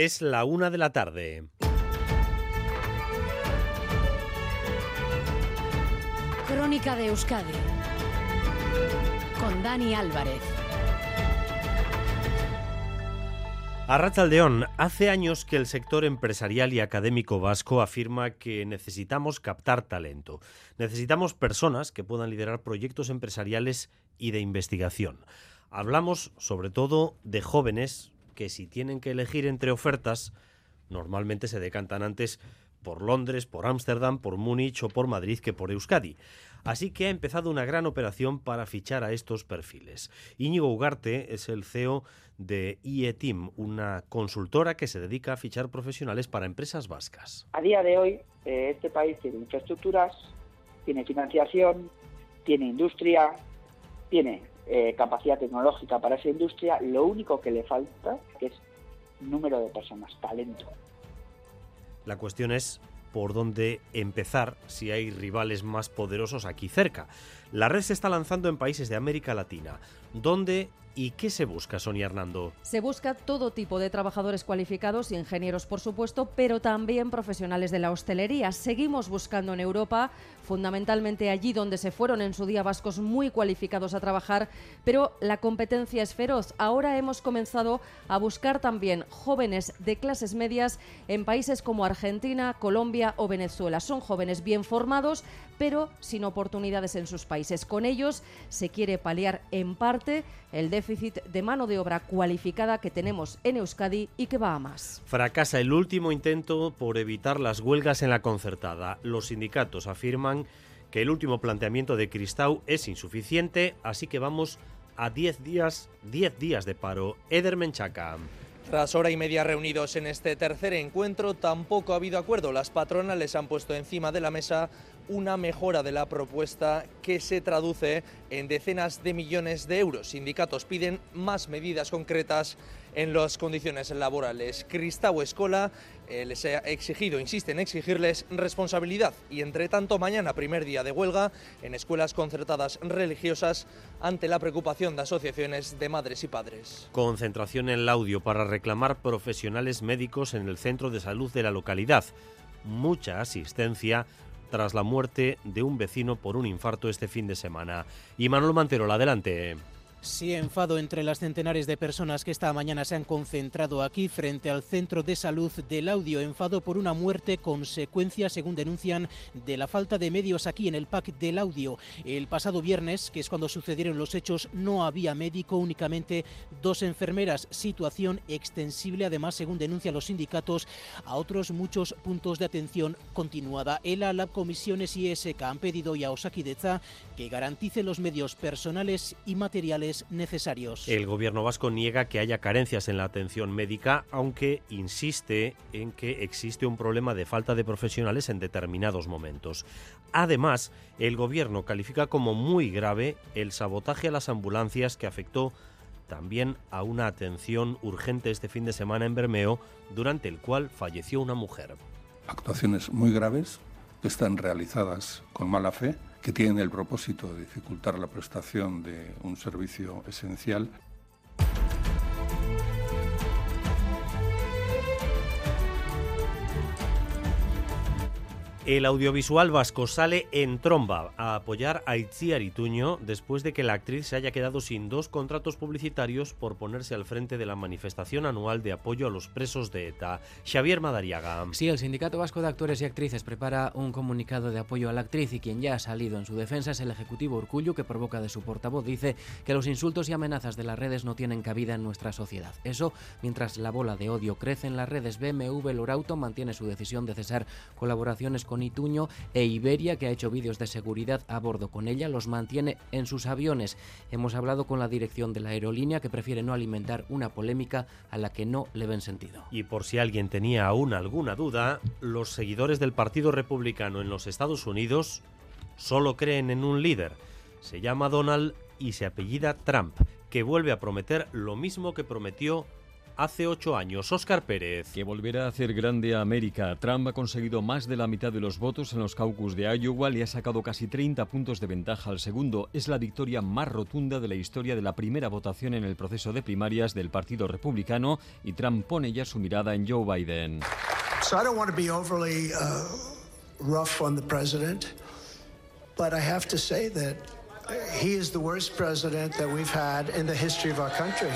Es la una de la tarde. Crónica de Euskadi con Dani Álvarez. Arrachaldeón, hace años que el sector empresarial y académico vasco afirma que necesitamos captar talento. Necesitamos personas que puedan liderar proyectos empresariales y de investigación. Hablamos sobre todo de jóvenes que si tienen que elegir entre ofertas, normalmente se decantan antes por Londres, por Ámsterdam, por Múnich o por Madrid que por Euskadi. Así que ha empezado una gran operación para fichar a estos perfiles. Íñigo Ugarte es el CEO de IETIM, una consultora que se dedica a fichar profesionales para empresas vascas. A día de hoy, eh, este país tiene infraestructuras, tiene financiación, tiene industria, tiene eh, capacidad tecnológica para esa industria. Lo único que le falta es número de personas, talento. La cuestión es por dónde empezar si hay rivales más poderosos aquí cerca. La red se está lanzando en países de América Latina, donde ¿Y qué se busca, Sonia Hernando? Se busca todo tipo de trabajadores cualificados ingenieros, por supuesto, pero también profesionales de la hostelería. Seguimos buscando en Europa, fundamentalmente allí donde se fueron en su día vascos muy cualificados a trabajar, pero la competencia es feroz. Ahora hemos comenzado a buscar también jóvenes de clases medias en países como Argentina, Colombia o Venezuela. Son jóvenes bien formados, pero sin oportunidades en sus países. Con ellos se quiere paliar en parte el déficit de mano de obra cualificada que tenemos en Euskadi y que va a más. Fracasa el último intento por evitar las huelgas en la concertada. Los sindicatos afirman que el último planteamiento de Cristau es insuficiente, así que vamos a 10 días, 10 días de paro. Eder Menchaca. Tras hora y media reunidos en este tercer encuentro, tampoco ha habido acuerdo. Las patronales han puesto encima de la mesa una mejora de la propuesta que se traduce en decenas de millones de euros. Sindicatos piden más medidas concretas en las condiciones laborales. Cristau Escola eh, les ha exigido, insiste en exigirles responsabilidad y entre tanto mañana, primer día de huelga, en escuelas concertadas religiosas ante la preocupación de asociaciones de madres y padres. Concentración en el audio para reclamar profesionales médicos en el centro de salud de la localidad. Mucha asistencia tras la muerte de un vecino por un infarto este fin de semana. Y Manuel Manterola, adelante. Sí, enfado entre las centenares de personas que esta mañana se han concentrado aquí frente al centro de salud del audio. Enfado por una muerte consecuencia, según denuncian, de la falta de medios aquí en el PAC del audio. El pasado viernes, que es cuando sucedieron los hechos, no había médico, únicamente dos enfermeras. Situación extensible, además, según denuncian los sindicatos, a otros muchos puntos de atención continuada. ELA, Lab Comisiones y ESK han pedido ya a Osakideza que garantice los medios personales y materiales necesarios. El gobierno vasco niega que haya carencias en la atención médica, aunque insiste en que existe un problema de falta de profesionales en determinados momentos. Además, el gobierno califica como muy grave el sabotaje a las ambulancias que afectó también a una atención urgente este fin de semana en Bermeo, durante el cual falleció una mujer. Actuaciones muy graves que están realizadas con mala fe que tienen el propósito de dificultar la prestación de un servicio esencial El audiovisual vasco sale en tromba a apoyar a Itziar Ituño después de que la actriz se haya quedado sin dos contratos publicitarios por ponerse al frente de la manifestación anual de apoyo a los presos de ETA. Xavier Madariaga. Sí, el Sindicato Vasco de Actores y Actrices prepara un comunicado de apoyo a la actriz y quien ya ha salido en su defensa es el Ejecutivo Urcullo que provoca de su portavoz dice que los insultos y amenazas de las redes no tienen cabida en nuestra sociedad. Eso mientras la bola de odio crece en las redes BMW Lorauto mantiene su decisión de cesar colaboraciones con Ituño e Iberia, que ha hecho vídeos de seguridad a bordo con ella, los mantiene en sus aviones. Hemos hablado con la dirección de la aerolínea que prefiere no alimentar una polémica a la que no le ven sentido. Y por si alguien tenía aún alguna duda, los seguidores del Partido Republicano en los Estados Unidos solo creen en un líder. Se llama Donald y se apellida Trump, que vuelve a prometer lo mismo que prometió hace ocho años. Óscar Pérez. Que volverá a hacer grande a América. Trump ha conseguido más de la mitad de los votos en los caucus de Iowa y ha sacado casi 30 puntos de ventaja al segundo. Es la victoria más rotunda de la historia de la primera votación en el proceso de primarias del Partido Republicano y Trump pone ya su mirada en Joe Biden. So I don't want to be overly uh, rough on the president, but I have to say that he is the worst president that we've had in the history of our country.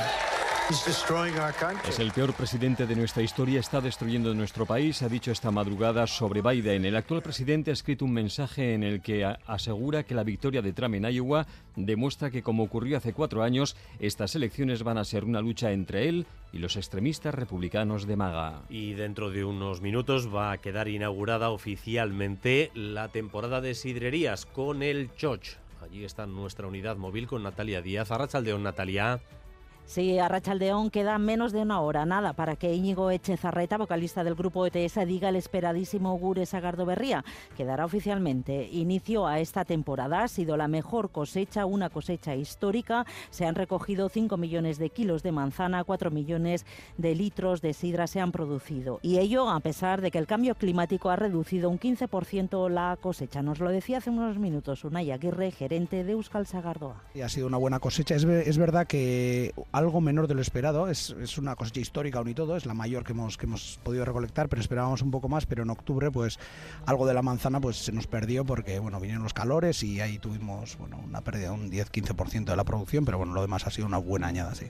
Es el peor presidente de nuestra historia, está destruyendo nuestro país, ha dicho esta madrugada sobre Biden. El actual presidente ha escrito un mensaje en el que asegura que la victoria de Trump en Iowa demuestra que, como ocurrió hace cuatro años, estas elecciones van a ser una lucha entre él y los extremistas republicanos de Maga. Y dentro de unos minutos va a quedar inaugurada oficialmente la temporada de sidrerías con el Choch. Allí está nuestra unidad móvil con Natalia Díaz. Arrachaldeón, Natalia. Sí, a Rachaldeón queda menos de una hora, nada, para que Íñigo Echezarreta, vocalista del grupo ETS, diga el esperadísimo Gure Sagardo Berría, que dará oficialmente inicio a esta temporada. Ha sido la mejor cosecha, una cosecha histórica. Se han recogido 5 millones de kilos de manzana, 4 millones de litros de sidra se han producido. Y ello a pesar de que el cambio climático ha reducido un 15% la cosecha. Nos lo decía hace unos minutos Unai Aguirre, gerente de Euskal Sagardoa. ha sido una buena cosecha. Es, es verdad que algo menor de lo esperado. Es, es, una cosecha histórica aún y todo, es la mayor que hemos, que hemos podido recolectar, pero esperábamos un poco más, pero en octubre pues algo de la manzana pues se nos perdió porque bueno, vinieron los calores y ahí tuvimos bueno, una pérdida de un 10-15% de la producción, pero bueno, lo demás ha sido una buena añada, sí.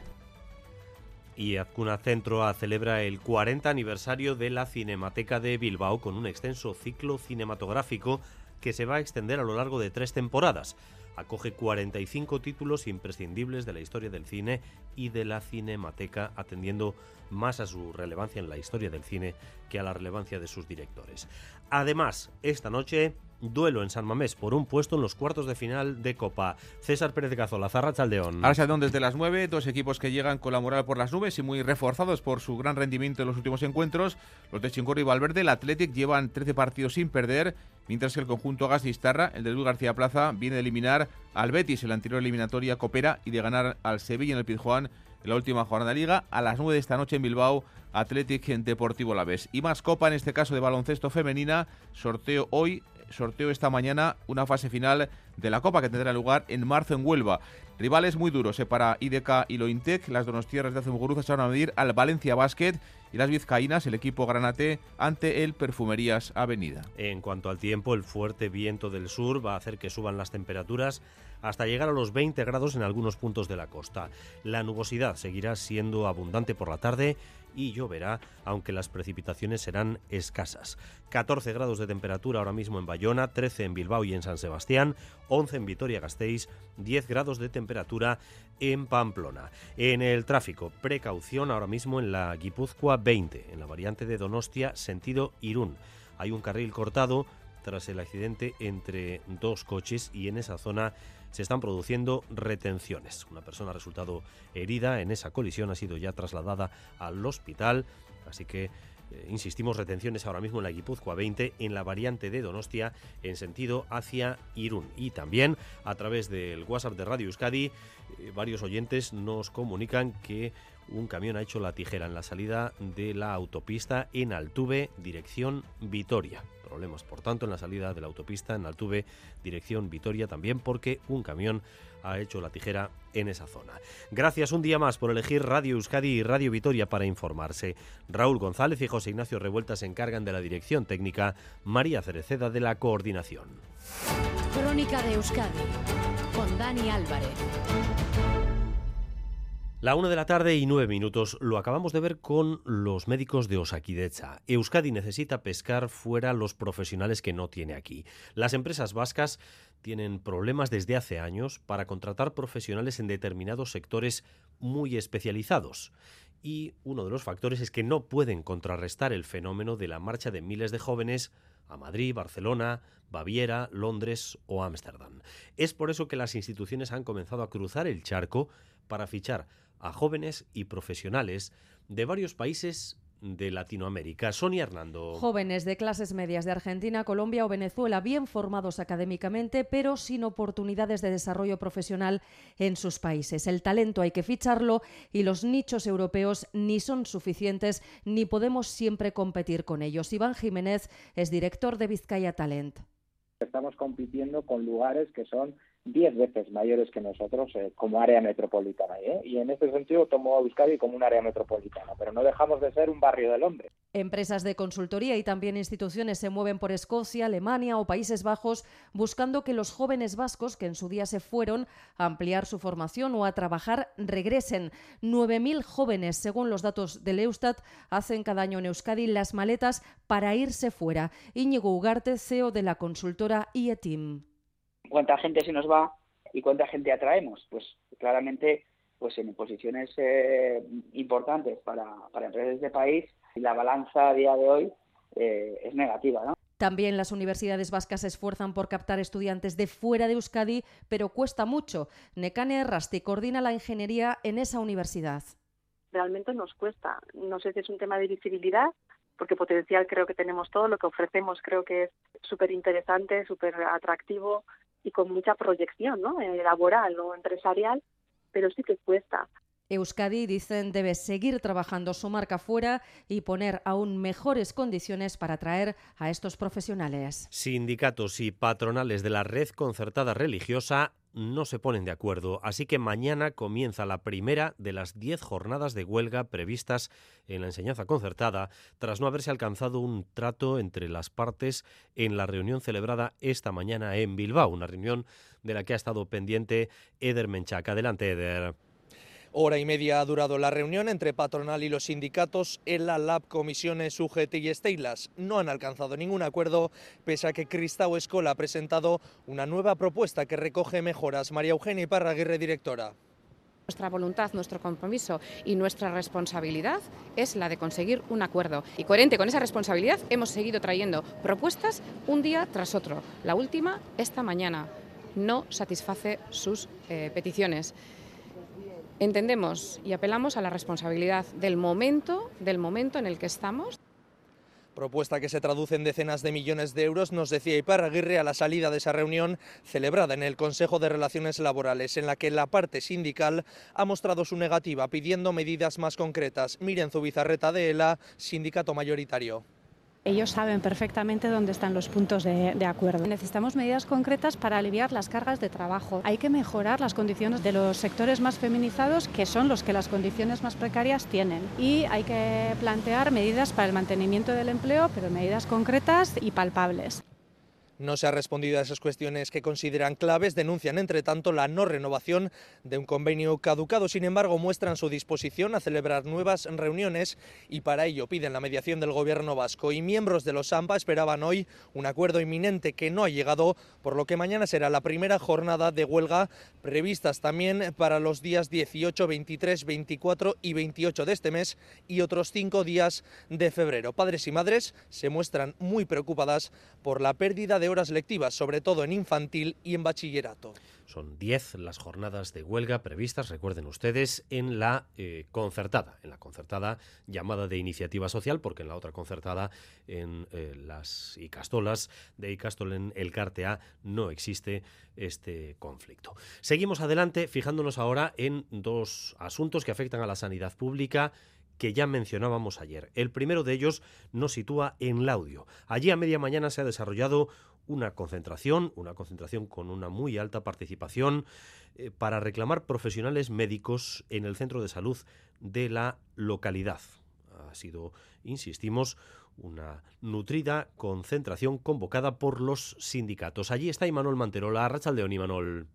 Y Azcuna Centro celebra el 40 aniversario de la Cinemateca de Bilbao con un extenso ciclo cinematográfico que se va a extender a lo largo de tres temporadas acoge 45 títulos imprescindibles de la historia del cine y de la cinemateca, atendiendo más a su relevancia en la historia del cine que a la relevancia de sus directores. Además, esta noche duelo en San Mamés por un puesto en los cuartos de final de Copa. César Pérez de Cazola, Zarra Chaldeón. Chaldeón desde las 9, dos equipos que llegan con la moral por las nubes y muy reforzados por su gran rendimiento en los últimos encuentros. Los de Chincorro y Valverde, el Athletic, llevan 13 partidos sin perder, mientras que el conjunto Gastistarra, el de Luis García Plaza, viene de eliminar al Betis en la anterior eliminatoria Copera y de ganar al Sevilla en el Pizjuán en la última jornada de Liga. A las 9 de esta noche en Bilbao, Athletic Deportivo La. Y más Copa, en este caso de baloncesto femenina, sorteo hoy sorteo esta mañana una fase final de la Copa que tendrá lugar en marzo en Huelva. Rivales muy duros eh, para IDK y Lointec. Las donostiarras de Azumuguruzas se van a medir al Valencia Basket y las vizcaínas, el equipo granate, ante el Perfumerías Avenida. En cuanto al tiempo, el fuerte viento del sur va a hacer que suban las temperaturas hasta llegar a los 20 grados en algunos puntos de la costa. La nubosidad seguirá siendo abundante por la tarde y lloverá, aunque las precipitaciones serán escasas. 14 grados de temperatura ahora mismo en Bayona, 13 en Bilbao y en San Sebastián, 11 en Vitoria-Gasteiz, 10 grados de temperatura en Pamplona. En el tráfico, precaución ahora mismo en la Guipúzcoa 20, en la variante de Donostia, sentido Irún. Hay un carril cortado tras el accidente entre dos coches y en esa zona se están produciendo retenciones. Una persona ha resultado herida en esa colisión, ha sido ya trasladada al hospital, así que eh, insistimos, retenciones ahora mismo en la Guipúzcoa 20, en la variante de Donostia, en sentido hacia Irún. Y también a través del WhatsApp de Radio Euskadi, eh, varios oyentes nos comunican que un camión ha hecho la tijera en la salida de la autopista en Altuve, dirección Vitoria. Problemas, por tanto, en la salida de la autopista en Altuve, dirección Vitoria, también porque un camión ha hecho la tijera en esa zona. Gracias un día más por elegir Radio Euskadi y Radio Vitoria para informarse. Raúl González y José Ignacio Revuelta se encargan de la dirección técnica, María Cereceda de la coordinación. Crónica de Euskadi con Dani Álvarez. La una de la tarde y nueve minutos lo acabamos de ver con los médicos de Osakidecha. Euskadi necesita pescar fuera los profesionales que no tiene aquí. Las empresas vascas tienen problemas desde hace años para contratar profesionales en determinados sectores muy especializados. Y uno de los factores es que no pueden contrarrestar el fenómeno de la marcha de miles de jóvenes a Madrid, Barcelona, Baviera, Londres o Ámsterdam. Es por eso que las instituciones han comenzado a cruzar el charco para fichar a jóvenes y profesionales de varios países de Latinoamérica. Sonia Hernando. Jóvenes de clases medias de Argentina, Colombia o Venezuela, bien formados académicamente, pero sin oportunidades de desarrollo profesional en sus países. El talento hay que ficharlo y los nichos europeos ni son suficientes ni podemos siempre competir con ellos. Iván Jiménez es director de Vizcaya Talent. Estamos compitiendo con lugares que son diez veces mayores que nosotros eh, como área metropolitana. ¿eh? Y en este sentido tomo a Euskadi como un área metropolitana, pero no dejamos de ser un barrio de Londres. Empresas de consultoría y también instituciones se mueven por Escocia, Alemania o Países Bajos buscando que los jóvenes vascos que en su día se fueron a ampliar su formación o a trabajar regresen. 9.000 jóvenes, según los datos del Eustat, hacen cada año en Euskadi las maletas para irse fuera. Íñigo Ugarte, CEO de la consultora IETIM cuánta gente se nos va y cuánta gente atraemos. Pues claramente, pues en posiciones eh, importantes para, para empresas de país, la balanza a día de hoy eh, es negativa, ¿no? También las universidades vascas se esfuerzan por captar estudiantes de fuera de Euskadi, pero cuesta mucho. Necane Rasti coordina la ingeniería en esa universidad. Realmente nos cuesta. No sé si es un tema de visibilidad, porque potencial creo que tenemos todo, lo que ofrecemos creo que es súper interesante, súper atractivo, y con mucha proyección ¿no? Eh, laboral o empresarial, pero sí que cuesta. Euskadi, dicen, debe seguir trabajando su marca fuera y poner aún mejores condiciones para atraer a estos profesionales. Sindicatos y patronales de la red concertada religiosa no se ponen de acuerdo, así que mañana comienza la primera de las diez jornadas de huelga previstas en la enseñanza concertada, tras no haberse alcanzado un trato entre las partes en la reunión celebrada esta mañana en Bilbao, una reunión de la que ha estado pendiente Eder Menchac. Adelante, Eder. Hora y media ha durado la reunión entre patronal y los sindicatos en la Lab Comisiones UGT y Steilas. No han alcanzado ningún acuerdo, pese a que Cristau Escola ha presentado una nueva propuesta que recoge mejoras. María Eugenia Iparraguirre, directora. Nuestra voluntad, nuestro compromiso y nuestra responsabilidad es la de conseguir un acuerdo. Y coherente con esa responsabilidad hemos seguido trayendo propuestas un día tras otro. La última, esta mañana, no satisface sus eh, peticiones. Entendemos y apelamos a la responsabilidad del momento, del momento en el que estamos. Propuesta que se traduce en decenas de millones de euros, nos decía Iparraguirre a la salida de esa reunión celebrada en el Consejo de Relaciones Laborales, en la que la parte sindical ha mostrado su negativa pidiendo medidas más concretas. Miren Zubizarreta de ELA, sindicato mayoritario. Ellos saben perfectamente dónde están los puntos de, acuerdo. Necesitamos medidas concretas para aliviar las cargas de trabajo. Hay que mejorar las condiciones de los sectores más feminizados, que son los que las condiciones más precarias tienen. Y hay que plantear medidas para el mantenimiento del empleo, pero medidas concretas y palpables. No se ha respondido a esas cuestiones que consideran claves, denuncian entre tanto la no renovación de un convenio caducado, sin embargo muestran su disposición a celebrar nuevas reuniones y para ello piden la mediación del gobierno vasco y miembros de los AMPA esperaban hoy un acuerdo inminente que no ha llegado, por lo que mañana será la primera jornada de huelga previstas también para los días 18, 23, 24 y 28 de este mes y otros cinco días de febrero. Padres y madres se muestran muy preocupadas por la pérdida de horas lectivas, sobre todo en infantil y en bachillerato. Son 10 las jornadas de huelga previstas, recuerden ustedes, en la eh, concertada, en la concertada llamada de iniciativa social, porque en la otra concertada, en eh, las Icastolas de Icastol en el Cartea, no existe este conflicto. Seguimos adelante, fijándonos ahora en dos asuntos que afectan a la sanidad pública que ya mencionábamos ayer. El primero de ellos nos sitúa en Laudio. Allí a media mañana se ha desarrollado una concentración, una concentración con una muy alta participación eh, para reclamar profesionales médicos en el centro de salud de la localidad. Ha sido, insistimos, una nutrida concentración convocada por los sindicatos. Allí está Imanol Manterola, Rachaldeón Imanol.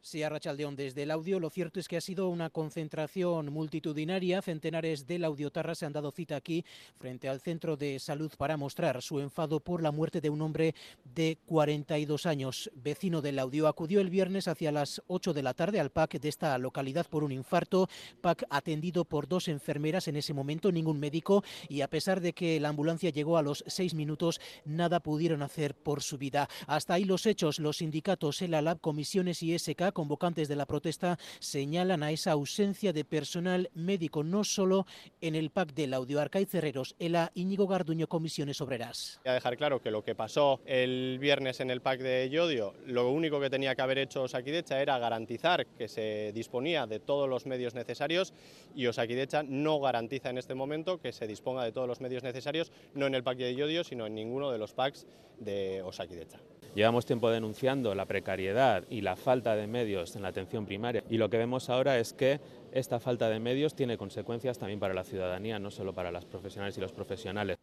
Sí, Arrachaldeón, desde el audio, lo cierto es que ha sido una concentración multitudinaria. Centenares del audiotarra se han dado cita aquí frente al centro de salud para mostrar su enfado por la muerte de un hombre de 42 años, vecino del audio. Acudió el viernes hacia las 8 de la tarde al PAC de esta localidad por un infarto. PAC atendido por dos enfermeras en ese momento, ningún médico, y a pesar de que la ambulancia llegó a los seis minutos, nada pudieron hacer por su vida. Hasta ahí los hechos, los sindicatos, el ALAB, comisiones y SK Sanidad, convocantes de la protesta, señalan a esa ausencia de personal médico, no solo en el PAC del audio. Arcaiz Cerreros, ELA Íñigo Garduño, Comisiones Obreras. Voy a dejar claro que lo que pasó el viernes en el PAC de Yodio, lo único que tenía que haber hecho Osakidecha era garantizar que se disponía de todos los medios necesarios y Osakidecha no garantiza en este momento que se disponga de todos los medios necesarios, no en el PAC de Yodio, sino en ninguno de los PACs de Osakidecha. Llevamos tiempo denunciando la precariedad y la falta de medios en la atención primaria y lo que vemos ahora es que esta falta de medios tiene consecuencias también para la ciudadanía, no solo para las profesionales y los profesionales.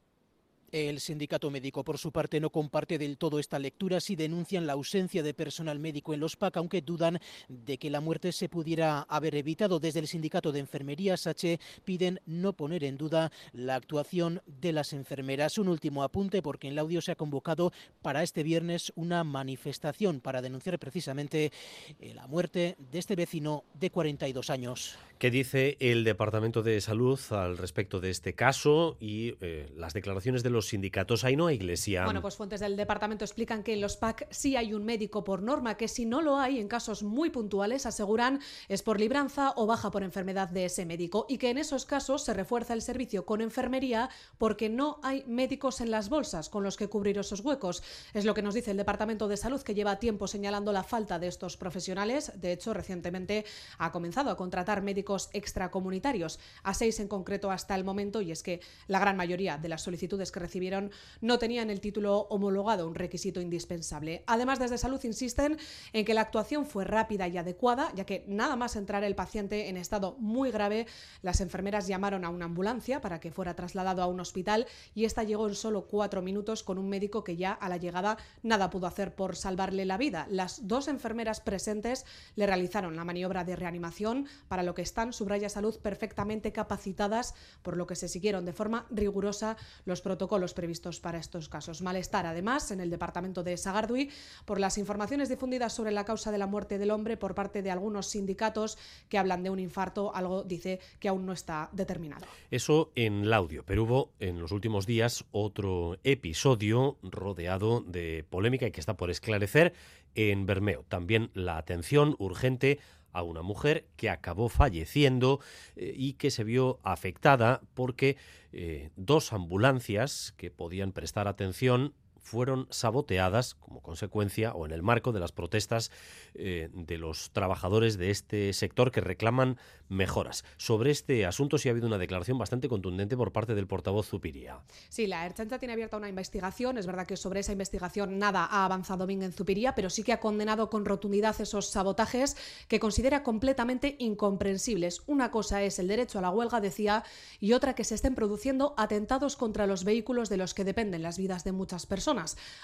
El sindicato médico, por su parte, no comparte del todo esta lectura si denuncian la ausencia de personal médico en los PAC, aunque dudan de que la muerte se pudiera haber evitado. Desde el sindicato de enfermería, SACHE, piden no poner en duda la actuación de las enfermeras. Un último apunte, porque en el audio se ha convocado para este viernes una manifestación para denunciar precisamente la muerte de este vecino de 42 años. ¿Qué dice el Departamento de Salud al respecto de este caso y eh, las declaraciones de los sindicatos? Ainhoa Iglesia. Bueno, pues fuentes del departamento explican que en los PAC sí hay un médico por norma, que si no lo hay en casos muy puntuales, aseguran es por libranza o baja por enfermedad de ese médico y que en esos casos se refuerza el servicio con enfermería porque no hay médicos en las bolsas con los que cubrir esos huecos. Es lo que nos dice el Departamento de Salud, que lleva tiempo señalando la falta de estos profesionales. De hecho, recientemente ha comenzado a contratar médicos extracomunitarios, a seis en concreto hasta el momento, y es que la gran mayoría de las solicitudes que recibieron no tenían el título homologado, un requisito indispensable. Además, desde Salud insisten en que la actuación fue rápida y adecuada, ya que nada más entrar el paciente en estado muy grave, las enfermeras llamaron a una ambulancia para que fuera trasladado a un hospital y esta llegó en solo cuatro minutos con un médico que ya a la llegada nada pudo hacer por salvarle la vida. Las dos enfermeras presentes le realizaron la maniobra de reanimación, para lo que están, subraya salud, perfectamente capacitadas, por lo que se siguieron de forma rigurosa los protocolos previstos para estos casos. Malestar, además, en el departamento de Sagardui por las informaciones difundidas sobre la causa de la muerte del hombre por parte de algunos sindicatos que hablan de un infarto, algo dice que aún no está determinado. Eso en Laudio, pero hubo en los últimos días otro episodio rodeado de polémica y que está por esclarecer en Bermeo. También la atención urgente a una mujer que acabó falleciendo eh, y que se vio afectada porque eh, dos ambulancias que podían prestar atención fueron saboteadas como consecuencia o en el marco de las protestas eh, de los trabajadores de este sector que reclaman mejoras. Sobre este asunto sí ha habido una declaración bastante contundente por parte del portavoz Zupiría. Sí, la Erchancha tiene abierta una investigación. Es verdad que sobre esa investigación nada ha avanzado bien en Zupiría, pero sí que ha condenado con rotundidad esos sabotajes que considera completamente incomprensibles. Una cosa es el derecho a la huelga, decía, y otra que se estén produciendo atentados contra los vehículos de los que dependen las vidas de muchas personas.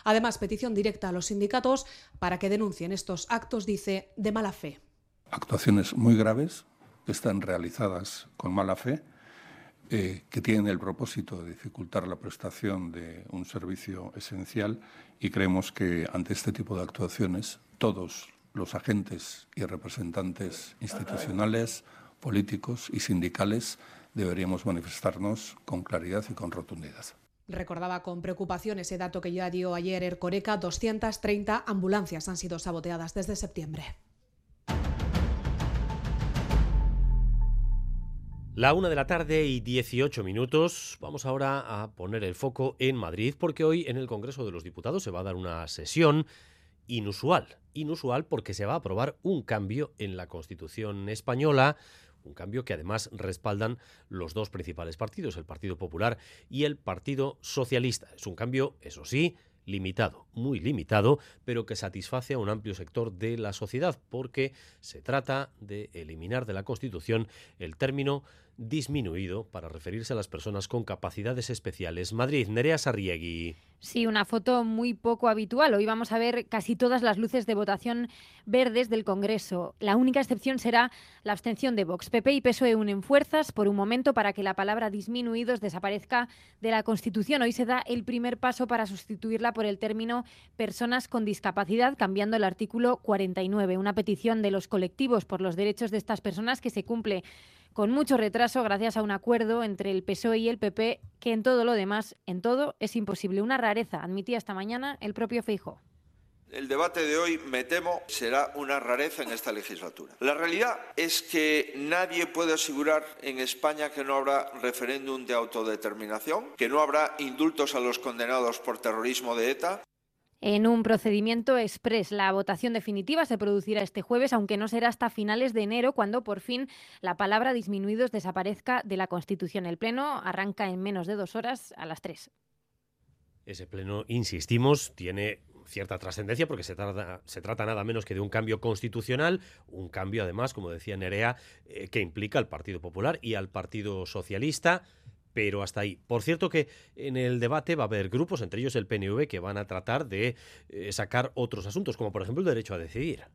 Además, petición directa a los sindicatos para que denuncien estos actos, dice, de mala fe. Actuaciones muy graves que están realizadas con mala fe, eh, que tienen el propósito de dificultar la prestación de un servicio esencial y creemos que ante este tipo de actuaciones todos los agentes y representantes institucionales, políticos y sindicales deberíamos manifestarnos con claridad y con rotundidad. Recordaba con preocupación ese dato que ya dio ayer Ercoreca, 230 ambulancias han sido saboteadas desde septiembre. La una de la tarde y 18 minutos. Vamos ahora a poner el foco en Madrid porque hoy en el Congreso de los Diputados se va a dar una sesión inusual. Inusual porque se va a aprobar un cambio en la Constitución española, un cambio que además respaldan los dos principales partidos, el Partido Popular y el Partido Socialista. Es un cambio, eso sí, limitado, muy limitado, pero que satisface a un amplio sector de la sociedad, porque se trata de eliminar de la Constitución el término disminuido para referirse a las personas con capacidades especiales. Madrid, Nerea Sarriegui. Sí, una foto muy poco habitual. Hoy vamos a ver casi todas las luces de votación verdes del Congreso. La única excepción será la abstención de Vox. PP y PSOE unen fuerzas por un momento para que la palabra disminuidos desaparezca de la Constitución. Hoy se da el primer paso para sustituirla por el término personas con discapacidad, cambiando el artículo 49, una petición de los colectivos por los derechos de estas personas que se cumple con mucho retraso gracias a un acuerdo entre el PSOE y el PP que en todo lo demás, en todo, es imposible. Una rareza, admitía esta mañana el propio Feijóo. El debate de hoy, me temo, será una rareza en esta legislatura. La realidad es que nadie puede asegurar en España que no habrá referéndum de autodeterminación, que no habrá indultos a los condenados por terrorismo de ETA, en un procedimiento express. La votación definitiva se producirá este jueves, aunque no será hasta finales de enero, cuando por fin la palabra disminuidos desaparezca de la Constitución. El Pleno arranca en menos de dos horas a las tres. Ese Pleno, insistimos, tiene cierta trascendencia porque se trata, se trata nada menos que de un cambio constitucional, un cambio además, como decía Nerea, eh, que implica al Partido Popular y al Partido Socialista pero hasta ahí. Por cierto que en el debate va a haber grupos, entre ellos el PNV, que van a tratar de eh, sacar otros asuntos, como por ejemplo el derecho a decidir.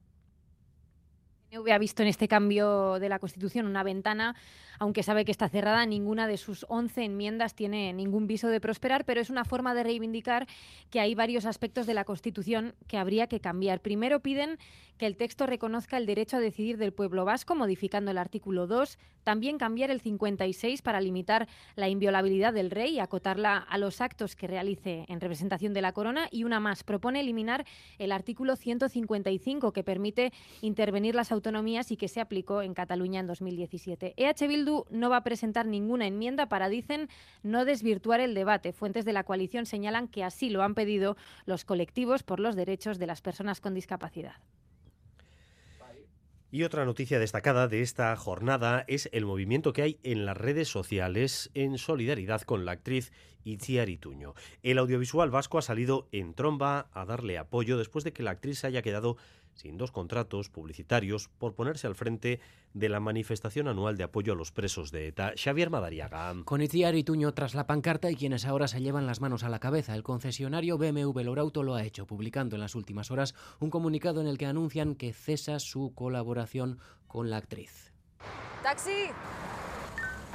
El PNV ha visto en este cambio de la Constitución una ventana aunque sabe que está cerrada, ninguna de sus 11 enmiendas tiene ningún viso de prosperar, pero es una forma de reivindicar que hay varios aspectos de la Constitución que habría que cambiar. Primero piden que el texto reconozca el derecho a decidir del pueblo vasco, modificando el artículo 2, también cambiar el 56 para limitar la inviolabilidad del rey y acotarla a los actos que realice en representación de la corona, y una más, propone eliminar el artículo 155 que permite intervenir las autonomías y que se aplicó en Cataluña en 2017. EH no va a presentar ninguna enmienda para, dicen, no desvirtuar el debate. Fuentes de la coalición señalan que así lo han pedido los colectivos por los derechos de las personas con discapacidad. Y otra noticia destacada de esta jornada es el movimiento que hay en las redes sociales en solidaridad con la actriz Itziar Ituño. El audiovisual vasco ha salido en tromba a darle apoyo después de que la actriz se haya quedado sin dos contratos publicitarios por ponerse al frente de la manifestación anual de apoyo a los presos de ETA. Xavier Madariaga. Con Itziar y Tuño tras la pancarta y quienes ahora se llevan las manos a la cabeza. El concesionario BMW Lorauto lo ha hecho, publicando en las últimas horas un comunicado en el que anuncian que cesa su colaboración con la actriz. ¡Taxi!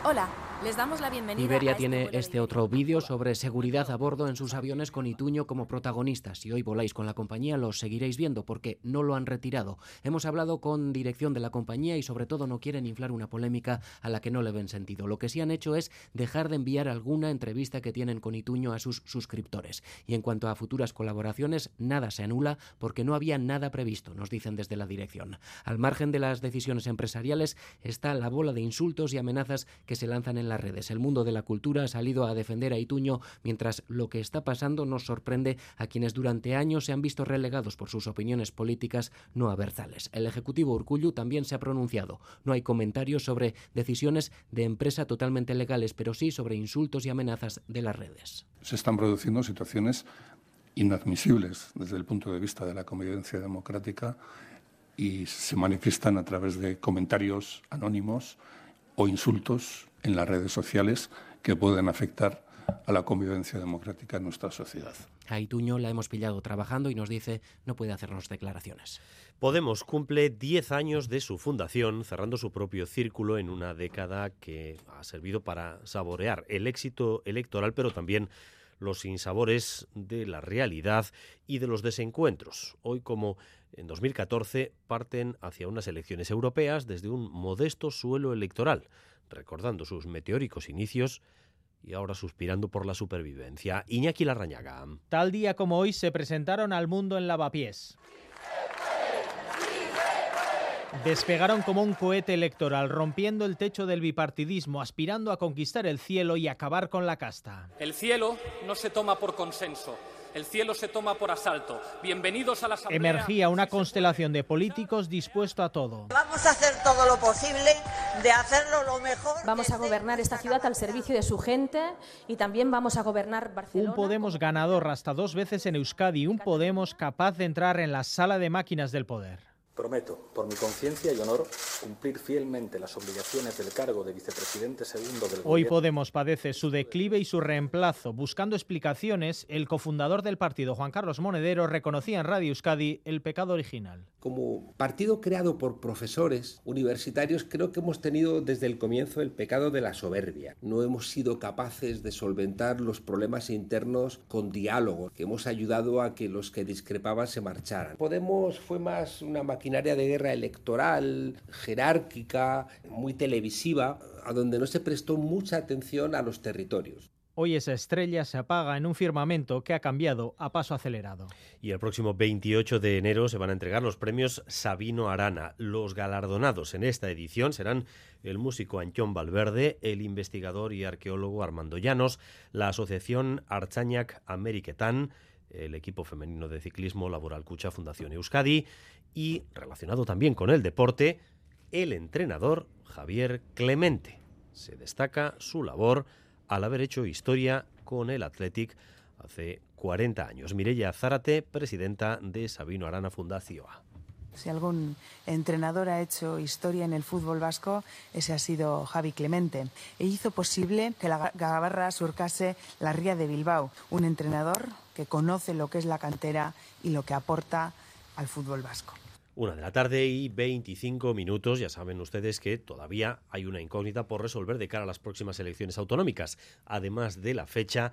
Hola, les damos la bienvenida. Iberia este tiene este otro vídeo sobre seguridad a bordo en sus aviones con Ituño como protagonista. Si hoy voláis con la compañía, lo seguiréis viendo porque no lo han retirado. Hemos hablado con dirección de la compañía y sobre todo no quieren inflar una polémica a la que no le ven sentido. Lo que sí han hecho es dejar de enviar alguna entrevista que tienen con Ituño a sus suscriptores. Y en cuanto a futuras colaboraciones, nada se anula porque no había nada previsto, nos dicen desde la dirección. Al margen de las decisiones empresariales está la bola de insultos y amenazas que se lanzan en las redes. El mundo de la cultura ha salido a defender a Ituño, mientras lo que está pasando nos sorprende a quienes durante años se han visto relegados por sus opiniones políticas no averzales. El Ejecutivo Urcullu también se ha pronunciado. No hay comentarios sobre decisiones de empresa totalmente legales, pero sí sobre insultos y amenazas de las redes. Se están produciendo situaciones inadmisibles desde el punto de vista de la convivencia democrática y se manifiestan a través de comentarios anónimos o insultos en las redes sociales que pueden afectar a la convivencia democrática en nuestra sociedad. A Ituño la hemos pillado trabajando y nos dice no puede hacernos declaraciones. Podemos cumple 10 años de su fundación, cerrando su propio círculo en una década que ha servido para saborear el éxito electoral, pero también los insabores de la realidad y de los desencuentros. Hoy, como en 2014, parten hacia unas elecciones europeas desde un modesto suelo electoral, recordando sus meteóricos inicios y ahora suspirando por la supervivencia. Iñaki Larrañaga. Tal día como hoy se presentaron al mundo en lavapiés. Despegaron como un cohete electoral, rompiendo el techo del bipartidismo, aspirando a conquistar el cielo y acabar con la casta. El cielo no se toma por consenso, el cielo se toma por asalto. Bienvenidos a la Asamblea. Emergía una constelación de políticos dispuesto a todo. Vamos a hacer todo lo posible de hacerlo lo mejor. Vamos a gobernar esta ciudad al servicio de su gente y también vamos a gobernar Barcelona. Un Podemos ganador hasta dos veces en Euskadi, un Podemos capaz de entrar en la sala de máquinas del poder. Prometo, por mi conciencia y honor, cumplir fielmente las obligaciones del cargo de vicepresidente segundo del Hoy Podemos padece su declive y su reemplazo. Buscando explicaciones, el cofundador del partido, Juan Carlos Monedero, reconocía en Radio Euskadi el pecado original. Como partido creado por profesores universitarios, creo que hemos tenido desde el comienzo el pecado de la soberbia. No hemos sido capaces de solventar los problemas internos con diálogo, que hemos ayudado a que los que discrepaban se marcharan. Podemos fue más una maquinaria de guerra electoral, jerárquica, muy televisiva, a donde no se prestó mucha atención a los territorios. Hoy esa estrella se apaga en un firmamento que ha cambiado a paso acelerado. Y el próximo 28 de enero se van a entregar los premios Sabino Arana. Los galardonados en esta edición serán el músico Anchón Valverde, el investigador y arqueólogo Armando Llanos, la asociación Archañac Ameriquetán, el equipo femenino de ciclismo Laboral Cucha Fundación Euskadi y, relacionado también con el deporte, el entrenador Javier Clemente. Se destaca su labor al haber hecho historia con el Athletic hace 40 años. Mireya Zárate, presidenta de Sabino Arana Fundación. Si algún entrenador ha hecho historia en el fútbol vasco, ese ha sido Javi Clemente. E hizo posible que la Gavarra surcase la Ría de Bilbao. Un entrenador que conoce lo que es la cantera y lo que aporta al fútbol vasco. Una de la tarde y 25 minutos. Ya saben ustedes que todavía hay una incógnita por resolver de cara a las próximas elecciones autonómicas. Además de la fecha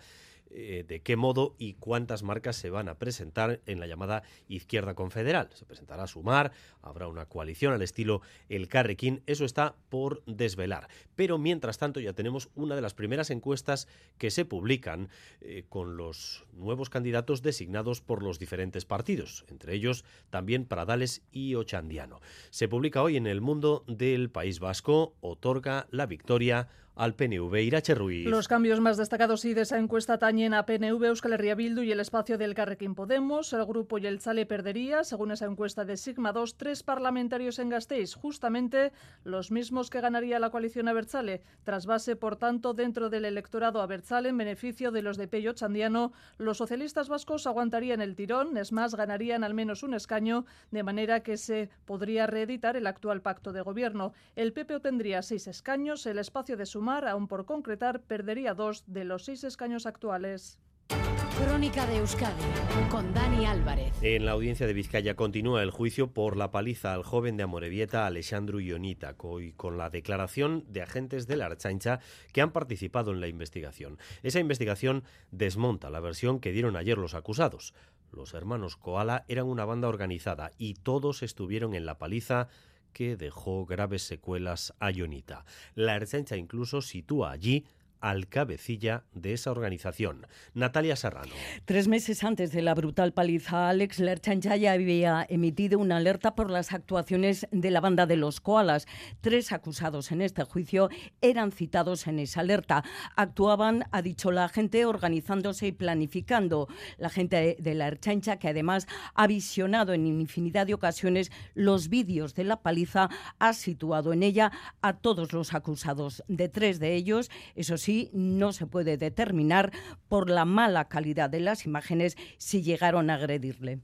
eh, de qué modo y cuántas marcas se van a presentar en la llamada izquierda confederal. Se presentará Sumar, habrá una coalición al estilo el Carrequín, eso está por desvelar. Pero mientras tanto ya tenemos una de las primeras encuestas que se publican eh, con los nuevos candidatos designados por los diferentes partidos, entre ellos también Pradales y Ochandiano. Se publica hoy en el mundo del País Vasco, otorga la victoria al PNV. Irache Ruiz. Los cambios más destacados y de esa encuesta tañen a PNV, Euskal Herria Bildu y el espacio del Carrequín Podemos. El grupo y el Chale perdería, según esa encuesta de Sigma 2, tres parlamentarios en Gasteiz, justamente los mismos que ganaría la coalición Abertzale. Tras base, por tanto, dentro del electorado Abertzale, en beneficio de los de Pello Chandiano, los socialistas vascos aguantarían el tirón, es más, ganarían al menos un escaño, de manera que se podría reeditar el actual pacto de gobierno. El PP obtendría seis escaños, el espacio de Sumar aún por concretar, perdería dos de los seis escaños actuales. Crónica de Euskadi con Dani Álvarez. En la audiencia de Vizcaya continúa el juicio por la paliza al joven de Amorebieta, Alessandro Ionita, y con la declaración de agentes de la Archancha que han participado en la investigación. Esa investigación desmonta la versión que dieron ayer los acusados. Los hermanos Koala eran una banda organizada y todos estuvieron en la paliza que dejó graves secuelas a Ionita. La Erchancha incluso sitúa allí al cabecilla de esa organización, Natalia Serrano. Tres meses antes de la brutal paliza, Alex Lerchancha ya había emitido una alerta por las actuaciones de la banda de los koalas. Tres acusados en este juicio eran citados en esa alerta. Actuaban, ha dicho la gente, organizándose y planificando. La gente de la Erchancha, que además ha visionado en infinidad de ocasiones los vídeos de la paliza, ha situado en ella a todos los acusados. De tres de ellos, eso sí, no se puede determinar por la mala calidad de las imágenes si llegaron a agredirle.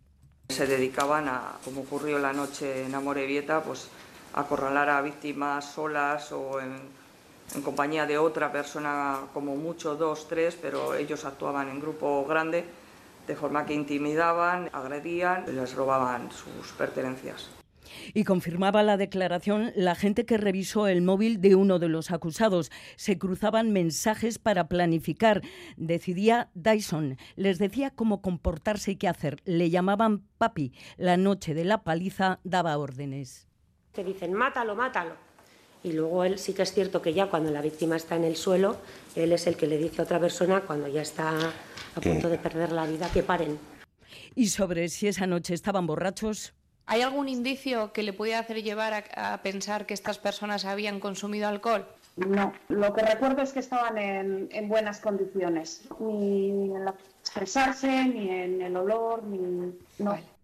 Se dedicaban a, como ocurrió la noche en Amorebieta, pues acorralar a víctimas solas o en, en compañía de otra persona, como mucho dos, tres, pero ellos actuaban en grupo grande, de forma que intimidaban, agredían y les robaban sus pertenencias. Y confirmaba la declaración la gente que revisó el móvil de uno de los acusados. Se cruzaban mensajes para planificar. Decidía Dyson. Les decía cómo comportarse y qué hacer. Le llamaban papi. La noche de la paliza daba órdenes. Te dicen, mátalo, mátalo. Y luego él sí que es cierto que ya cuando la víctima está en el suelo, él es el que le dice a otra persona cuando ya está a punto de perder la vida que paren. Y sobre si esa noche estaban borrachos, ¿Hay algún indicio que le pudiera hacer llevar a, a, pensar que estas personas habían consumido alcohol? No, lo que recuerdo es que estaban en, en buenas condiciones, ni en la expresarse, ni en el olor, ni... No. Vale.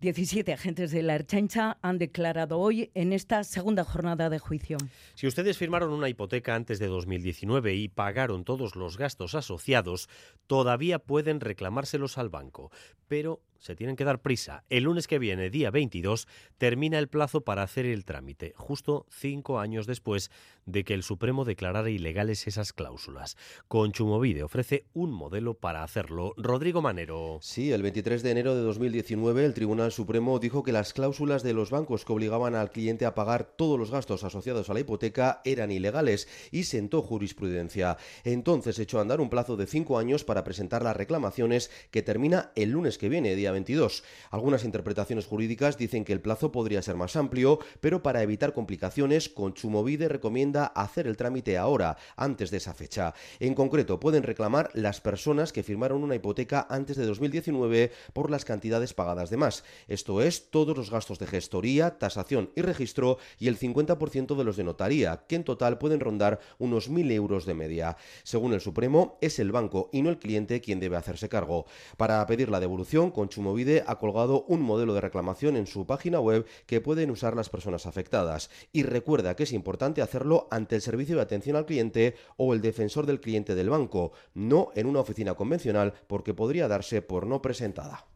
17 agentes de la Erchancha han declarado hoy en esta segunda jornada de juicio. Si ustedes firmaron una hipoteca antes de 2019 y pagaron todos los gastos asociados, todavía pueden reclamárselos al banco, pero se tienen que dar prisa. El lunes que viene, día 22, termina el plazo para hacer el trámite, justo cinco años después de que el Supremo declarara ilegales esas cláusulas. Conchumovide ofrece un modelo para hacerlo. Rodrigo Manero. Sí, el 23 de enero de 2019 el Tribunal Supremo dijo que las cláusulas de los bancos que obligaban al cliente a pagar todos los gastos asociados a la hipoteca eran ilegales y sentó jurisprudencia. Entonces echó a andar un plazo de cinco años para presentar las reclamaciones que termina el lunes que viene, día día 22. Algunas interpretaciones jurídicas dicen que el plazo podría ser más amplio, pero para evitar complicaciones, Conchumovide recomienda hacer el trámite ahora, antes de esa fecha. En concreto, pueden reclamar las personas que firmaron una hipoteca antes de 2019 por las cantidades pagadas de más. Esto es, todos los gastos de gestoría, tasación y registro y el 50% de los de notaría, que en total pueden rondar unos 1.000 euros de media. Según el Supremo, es el banco y no el cliente quien debe hacerse cargo. Para pedir la devolución, Conchumovide ha colgado un modelo de reclamación en su página web que pueden usar las personas afectadas. Y recuerda que es importante hacerlo ante el servicio de atención al cliente o el defensor del cliente del banco, no en una oficina convencional porque podría darse por no presentada.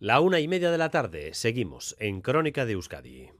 La una y media de la tarde, seguimos en Crónica de Euskadi.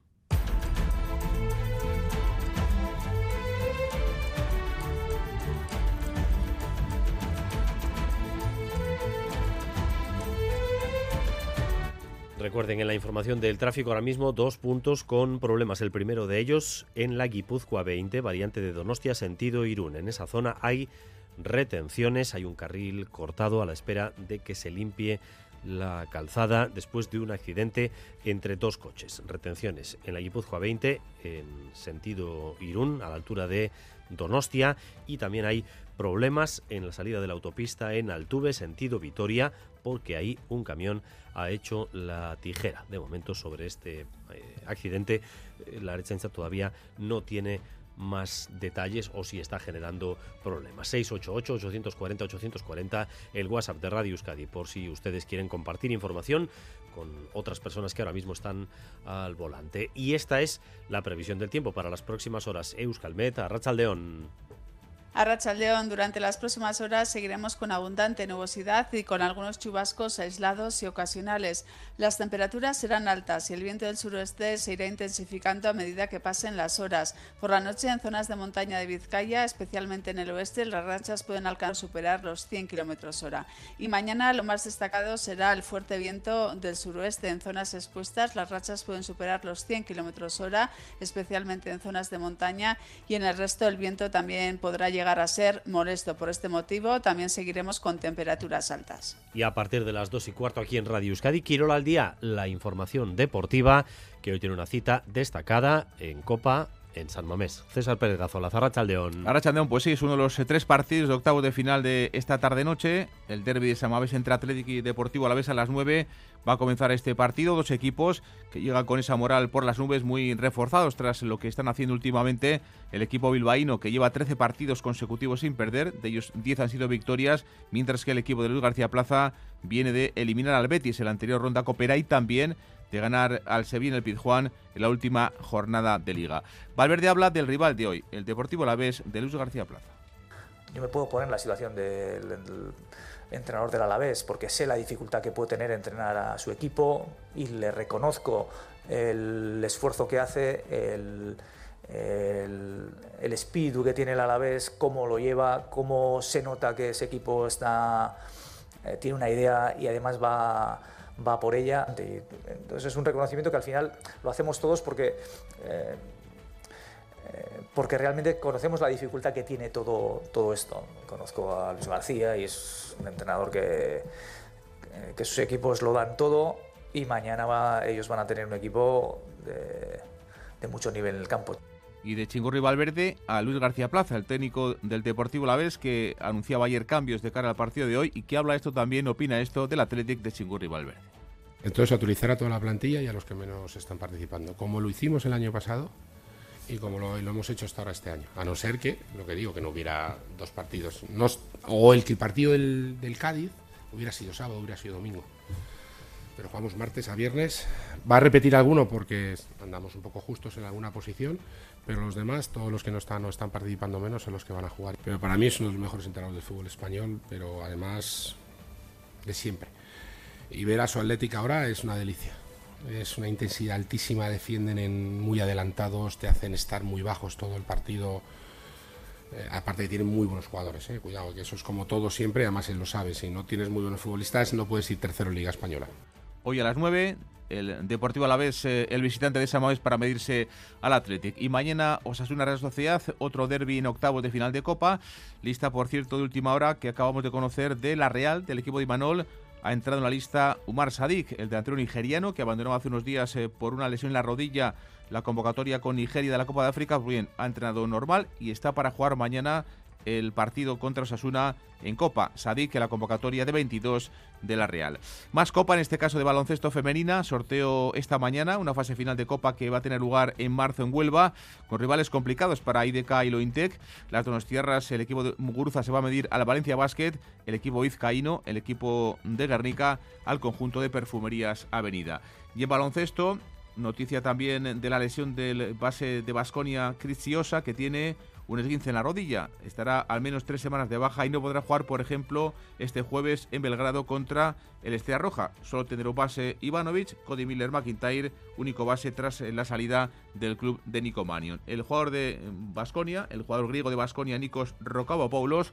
Recuerden en la información del tráfico ahora mismo dos puntos con problemas. El primero de ellos en la Guipúzcoa 20, variante de Donostia, sentido Irún. En esa zona hay retenciones, hay un carril cortado a la espera de que se limpie la calzada después de un accidente entre dos coches. Retenciones en la Guipúzcoa 20 en sentido Irún a la altura de Donostia y también hay problemas en la salida de la autopista en Altuve sentido Vitoria porque ahí un camión ha hecho la tijera. De momento sobre este eh, accidente eh, la Rechenza todavía no tiene más detalles o si está generando problemas. 688-840-840, el WhatsApp de Radio Euskadi, por si ustedes quieren compartir información con otras personas que ahora mismo están al volante. Y esta es la previsión del tiempo para las próximas horas. Euskalmet, Arrachaldeón. A Rachaldeón, durante las próximas horas seguiremos con abundante nubosidad y con algunos chubascos aislados y ocasionales. Las temperaturas serán altas y el viento del suroeste se irá intensificando a medida que pasen las horas. Por la noche, en zonas de montaña de Vizcaya, especialmente en el oeste, las rachas pueden alcanzar superar los 100 km hora. Y mañana lo más destacado será el fuerte viento del suroeste. En zonas expuestas, las rachas pueden superar los 100 km hora, especialmente en zonas de montaña, y en el resto el viento también podrá llegar a ser molesto. Por este motivo también seguiremos con temperaturas altas. Y a partir de las 2 y cuarto aquí en Radio Euskadi, Quirola al día, la información deportiva, que hoy tiene una cita destacada en Copa en San Mamés. César Pérez Gazola, Arrachaldeón. Arrachaldeón, pues sí, es uno de los eh, tres partidos de octavo de final de esta tarde-noche. El derby de San Mamés entre Atlético y Deportivo a la vez a las 9 va a comenzar este partido. Dos equipos que llegan con esa moral por las nubes muy reforzados tras lo que están haciendo últimamente el equipo bilbaíno que lleva 13 partidos consecutivos sin perder. De ellos 10 han sido victorias, mientras que el equipo de Luis García Plaza viene de eliminar al Betis en la anterior ronda copera y también de ganar al Sevilla en el Pizjuán en la última jornada de liga. Valverde habla del rival de hoy, el Deportivo Alavés de Luis García Plaza. Yo me puedo poner en la situación del, entrenador del Alavés porque sé la dificultad que puede tener entrenar a su equipo y le reconozco el esfuerzo que hace, el, el, el espíritu que tiene el Alavés, cómo lo lleva, cómo se nota que ese equipo está, eh, tiene una idea y además va va por ella. Entonces es un reconocimiento que al final lo hacemos todos porque, eh, porque realmente conocemos la dificultad que tiene todo, todo esto. Conozco a Luis García y es un entrenador que, eh, que sus equipos lo dan todo y mañana va, ellos van a tener un equipo de, de mucho nivel en el campo y de Chingurri Valverde a Luis García Plaza, el técnico del Deportivo La Vez, que anunciaba ayer cambios de cara al partido de hoy y que habla esto también, opina esto del Athletic de Chingurri Valverde. Entonces, a utilizar a toda la plantilla y a los que menos están participando, como lo hicimos el año pasado y como lo, hemos hecho hasta ahora este año. A no ser que, lo que digo, que no hubiera dos partidos, o el que el partido del, del Cádiz hubiera sido sábado, hubiera sido domingo pero jugamos martes a viernes. Va a repetir alguno porque andamos un poco justos en alguna posición, pero los demás, todos los que no están no están participando menos, son los que van a jugar. Pero para mí es uno de los mejores entrenadores del fútbol español, pero además de siempre. Y ver a su Atlética ahora es una delicia. Es una intensidad altísima, defienden en muy adelantados, te hacen estar muy bajos todo el partido. Eh, aparte que tienen muy buenos jugadores, eh. cuidado, que eso es como todo siempre, además él lo sabe, si no tienes muy buenos futbolistas no puedes ir tercero en Liga Española. Hoy a las 9, el Deportivo Alavés, eh, el visitante de Samamés para medirse al Athletic. Y mañana Osasuna Real Sociedad, otro derby en octavos de final de Copa. Lista, por cierto, de última hora que acabamos de conocer de la Real, del equipo de Imanol. Ha entrado en la lista Umar Sadik, el delantero nigeriano que abandonó hace unos días eh, por una lesión en la rodilla la convocatoria con Nigeria de la Copa de África. Pues bien, ha entrenado normal y está para jugar mañana el partido contra Osasuna en Copa. Sadik que la convocatoria de 22 de la Real. Más Copa, en este caso de baloncesto femenina, sorteo esta mañana, una fase final de Copa que va a tener lugar en marzo en Huelva, con rivales complicados para IDK y Lointec. Las Donostiarras, el equipo de Muguruza se va a medir al Valencia Basket, el equipo Izcaíno, el equipo de Guernica, al conjunto de Perfumerías Avenida. Y en baloncesto, noticia también de la lesión del base de Basconia, Criciosa, que tiene un esguince en la rodilla. Estará al menos tres semanas de baja y no podrá jugar, por ejemplo, este jueves en Belgrado contra el Estrella Roja. Solo tendrá base Ivanovic, Cody Miller McIntyre, único base tras la salida del club de Nico Manion. El jugador de Basconia, el jugador griego de Basconia, Nikos Rokavopoulos,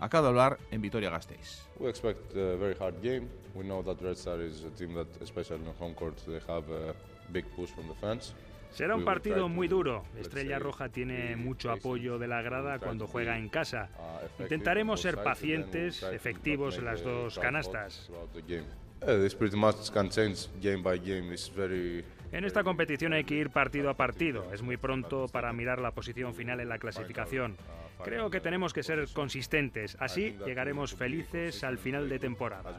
acaba de hablar en Vitoria Gasteiz. We expect a very hard game. We know that Red Star is a team that, especially home court, they have a big push from the fans. Será un partido muy duro. Estrella Roja tiene mucho apoyo de la grada cuando juega en casa. Intentaremos ser pacientes, efectivos en las dos canastas. En esta competición hay que ir partido a partido. Es muy pronto para mirar la posición final en la clasificación. Creo que tenemos que ser consistentes. Así llegaremos felices al final de temporada.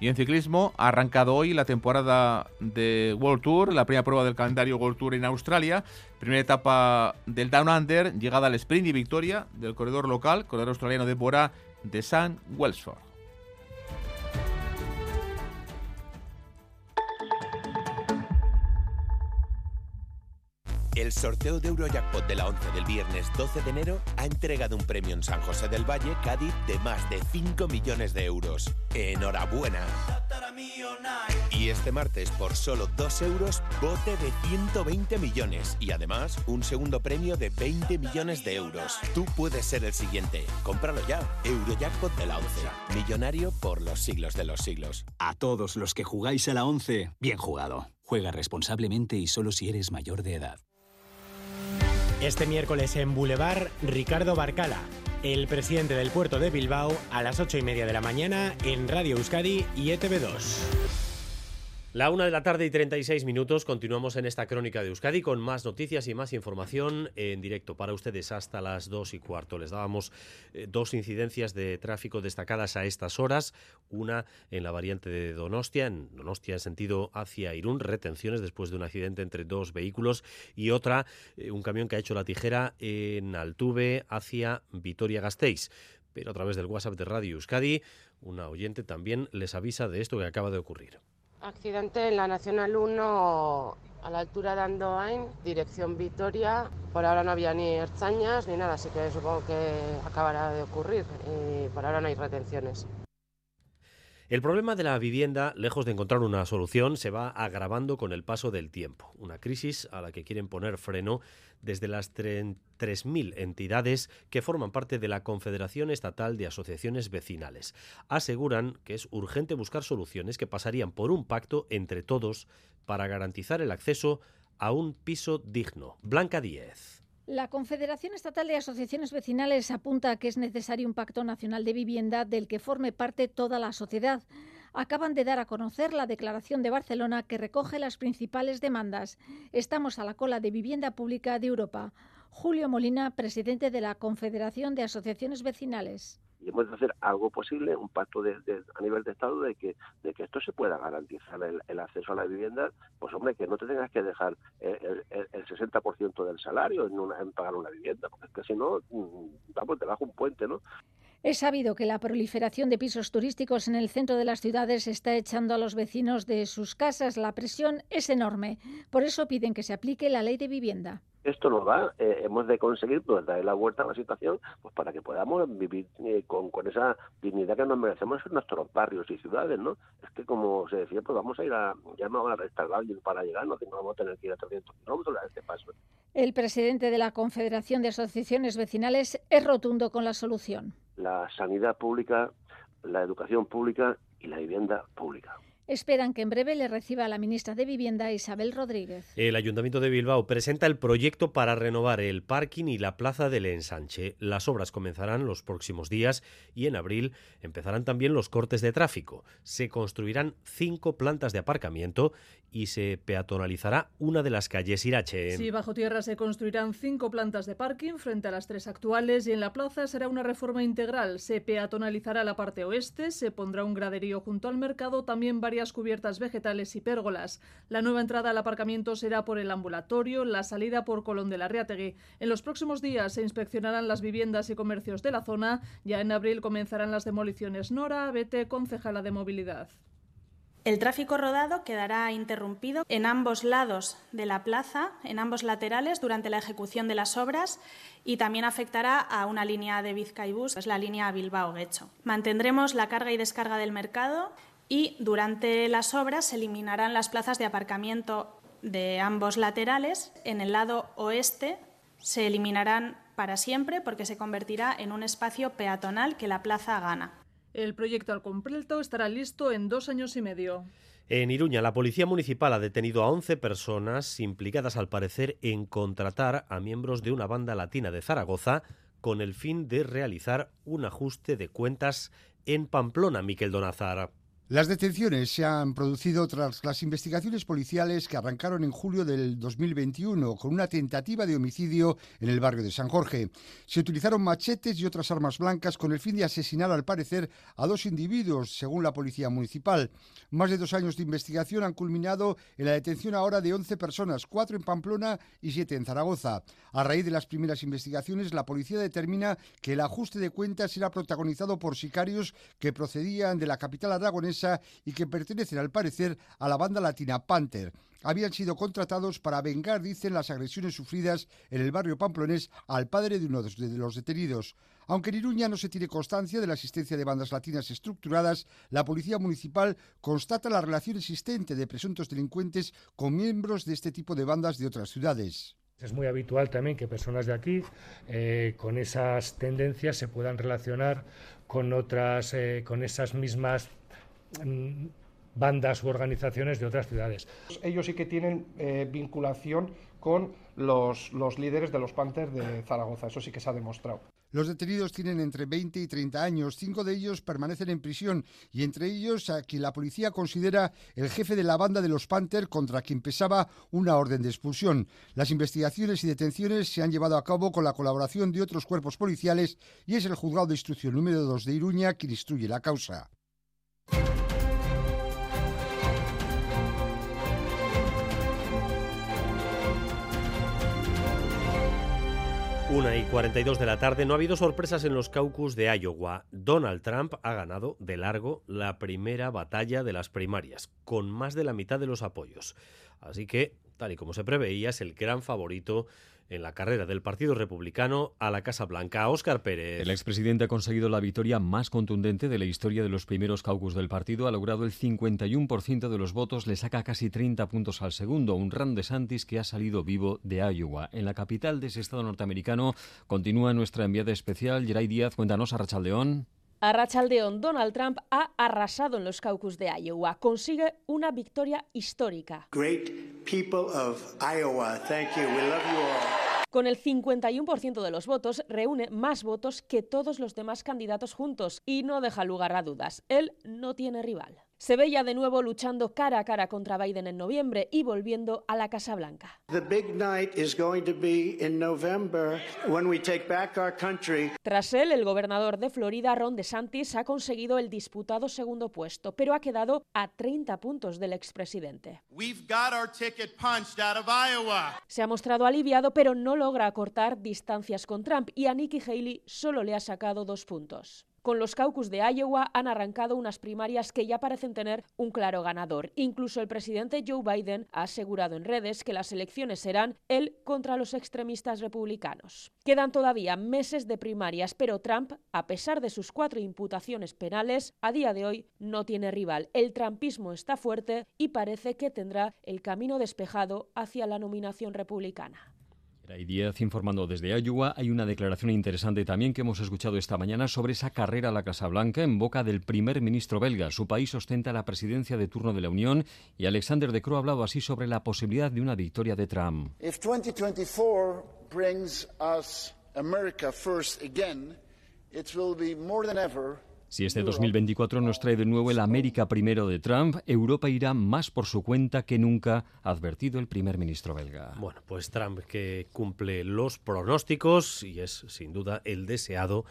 Y en ciclismo ha arrancado hoy la temporada de World Tour, la primera prueba del calendario World Tour en Australia. Primera etapa del Down Under, llegada al sprint y victoria del corredor local, corredor australiano de Bora, de San Welsford. El sorteo de Eurojackpot de la 11 del viernes 12 de enero ha entregado un premio en San José del Valle, Cádiz, de más de 5 millones de euros. ¡Enhorabuena! Y este martes, por solo 2 euros, bote de 120 millones. Y además, un segundo premio de 20 millones de euros. Tú puedes ser el siguiente. Cómpralo ya. Eurojackpot de la 11. Millonario por los siglos de los siglos. A todos los que jugáis a la 11, bien jugado. Juega responsablemente y solo si eres mayor de edad. Este miércoles en Boulevard, Ricardo Barcala, el presidente del puerto de Bilbao, a las 8 y media de la mañana en Radio Euskadi y ETV2. La una de la tarde y 36 minutos. Continuamos en esta crónica de Euskadi con más noticias y más información en directo para ustedes hasta las dos y cuarto. Les dábamos eh, dos incidencias de tráfico destacadas a estas horas. Una en la variante de Donostia, en Donostia en sentido hacia Irún, retenciones después de un accidente entre dos vehículos. Y otra, eh, un camión que ha hecho la tijera en Altuve hacia Vitoria-Gasteiz. Pero a través del WhatsApp de Radio Euskadi, una oyente también les avisa de esto que acaba de ocurrir. Accidente en la Nacional 1 a la altura de Andoain, dirección Vitoria. Por ahora no había ni herzañas ni nada, así que supongo que acabará de ocurrir y por ahora no hay retenciones. El problema de la vivienda, lejos de encontrar una solución, se va agravando con el paso del tiempo. Una crisis a la que quieren poner freno desde las 3.000 entidades que forman parte de la Confederación Estatal de Asociaciones Vecinales. Aseguran que es urgente buscar soluciones que pasarían por un pacto entre todos para garantizar el acceso a un piso digno. Blanca Díez. La Confederación Estatal de Asociaciones Vecinales apunta que es necesario un pacto nacional de vivienda del que forme parte toda la sociedad. Acaban de dar a conocer la Declaración de Barcelona que recoge las principales demandas. Estamos a la cola de vivienda pública de Europa. Julio Molina, presidente de la Confederación de Asociaciones Vecinales y hemos de hacer algo posible, un pacto de, a nivel de Estado de que, de que esto se pueda garantizar el, acceso a la vivienda, pues hombre, que no te tengas que dejar el, el, 60% del salario en, en, pagar una vivienda, porque es que si no, mm, vamos, te bajo un puente, ¿no? Es sabido que la proliferación de pisos turísticos en el centro de las ciudades está echando a los vecinos de sus casas. La presión es enorme. Por eso piden que se aplique la ley de vivienda esto nos va, eh, hemos de conseguir pues, darle la vuelta a la situación pues para que podamos vivir eh, con, con, esa dignidad que nos merecemos en nuestros barrios y ciudades, ¿no? Es que como se decía, pues vamos a ir a, ya no van a restar para llegar, no, vamos a tener que ir a 300 kilómetros a este paso. El presidente de la Confederación de Asociaciones Vecinales es rotundo con la solución. La sanidad pública, la educación pública y la vivienda pública. Esperan que en breve le reciba la ministra de Vivienda Isabel Rodríguez. El Ayuntamiento de Bilbao presenta el proyecto para renovar el parking y la plaza del ensanche. Las obras comenzarán los próximos días y en abril empezarán también los cortes de tráfico. Se construirán cinco plantas de aparcamiento y se peatonalizará una de las calles Irache. Sí, bajo tierra se construirán cinco plantas de parking frente a las tres actuales y en la plaza será una reforma integral. Se peatonalizará la parte oeste, se pondrá un graderío junto al mercado, también varias cubiertas vegetales y pérgolas. La nueva entrada al aparcamiento será por el ambulatorio, la salida por Colón de la Riategui. En los próximos días se inspeccionarán las viviendas y comercios de la zona. Ya en abril comenzarán las demoliciones. Nora Bete, concejala de movilidad. El tráfico rodado quedará interrumpido en ambos lados de la plaza, en ambos laterales, durante la ejecución de las obras y también afectará a una línea de Vizcaibus, que es la línea Bilbao-Guecho. Mantendremos la carga y descarga del mercado y durante las obras se eliminarán las plazas de aparcamiento de ambos laterales. En el lado oeste se eliminarán para siempre porque se convertirá en un espacio peatonal que la plaza gana. El proyecto al completo estará listo en dos años y medio. En Iruña, la Policía Municipal ha detenido a 11 personas implicadas, al parecer, en contratar a miembros de una banda latina de Zaragoza con el fin de realizar un ajuste de cuentas en Pamplona, Miquel Donazar. Las detenciones se han producido tras las investigaciones policiales que arrancaron en julio del 2021 con una tentativa de homicidio en el barrio de San Jorge. Se utilizaron machetes y otras armas blancas con el fin de asesinar al parecer a dos individuos, según la policía municipal. Más de dos años de investigación han culminado en la detención ahora de 11 personas, cuatro en Pamplona y siete en Zaragoza. A raíz de las primeras investigaciones, la policía determina que el ajuste de cuentas era protagonizado por sicarios que procedían de la capital aragonesa y que pertenecen al parecer a la banda latina Panther. Habían sido contratados para vengar, dicen, las agresiones sufridas en el barrio pamplonés al padre de uno de los detenidos. Aunque en Iruña no se tiene constancia de la existencia de bandas latinas estructuradas, la policía municipal constata la relación existente de presuntos delincuentes con miembros de este tipo de bandas de otras ciudades. Es muy habitual también que personas de aquí eh, con esas tendencias se puedan relacionar con otras, eh, con esas mismas bandas u organizaciones de otras ciudades. Ellos sí que tienen eh, vinculación con los, los líderes de los Panthers de Zaragoza, eso sí que se ha demostrado. Los detenidos tienen entre 20 y 30 años, cinco de ellos permanecen en prisión y entre ellos a quien la policía considera el jefe de la banda de los Panther contra quien pesaba una orden de expulsión. Las investigaciones y detenciones se han llevado a cabo con la colaboración de otros cuerpos policiales y es el juzgado de instrucción número 2 de Iruña quien instruye la causa. Una y 42 de la tarde, no ha habido sorpresas en los caucus de Iowa. Donald Trump ha ganado de largo la primera batalla de las primarias, con más de la mitad de los apoyos. Así que, tal y como se preveía, es el gran favorito en la carrera del Partido Republicano a la Casa Blanca. Óscar Pérez. El expresidente ha conseguido la victoria más contundente de la historia de los primeros caucus del partido. Ha logrado el 51% de los votos, le saca casi 30 puntos al segundo. Un Ron DeSantis que ha salido vivo de Iowa. En la capital de ese estado norteamericano continúa nuestra enviada especial, Geray Díaz. Cuéntanos a Rachaldeón. A Rachaldeón, Donald Trump ha arrasado en los caucus de Iowa. Consigue una victoria histórica. Great people of Iowa, thank you. We love you all. Con el 51% de los votos, reúne más votos que todos los demás candidatos juntos y no deja lugar a dudas. Él no tiene rival. Se veía de nuevo luchando cara a cara contra Biden en noviembre y volviendo a la Casa Blanca. Tras él, el gobernador de Florida, Ron DeSantis, ha conseguido el disputado segundo puesto, pero ha quedado a 30 puntos del expresidente. Se ha mostrado aliviado, pero no logra acortar distancias con Trump y a Nikki Haley solo le ha sacado dos puntos. Con los caucus de Iowa han arrancado unas primarias que ya parecen tener un claro ganador. Incluso el presidente Joe Biden ha asegurado en redes que las elecciones serán él contra los extremistas republicanos. Quedan todavía meses de primarias, pero Trump, a pesar de sus cuatro imputaciones penales, a día de hoy no tiene rival. El trumpismo está fuerte y parece que tendrá el camino despejado hacia la nominación republicana. Y Díaz informando desde Iowa. Hay una declaración interesante también que hemos escuchado esta mañana sobre esa carrera a la Casa Blanca en boca del primer ministro belga. Su país ostenta la presidencia de turno de la Unión y Alexander De Croo ha hablado así sobre la posibilidad de una victoria de Trump. If 2024 brings us America first again, it will be more than ever si este 2024 nos trae de nuevo el América primero de Trump, Europa irá más por su cuenta que nunca, ha advertido el primer ministro belga. Bueno, pues Trump que cumple los pronósticos y es sin duda el deseado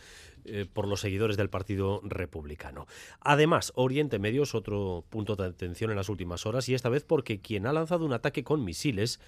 eh, por los seguidores del Partido Republicano. Además, Oriente Medio es otro punto de atención en las últimas horas y esta vez porque quien ha lanzado un ataque con misiles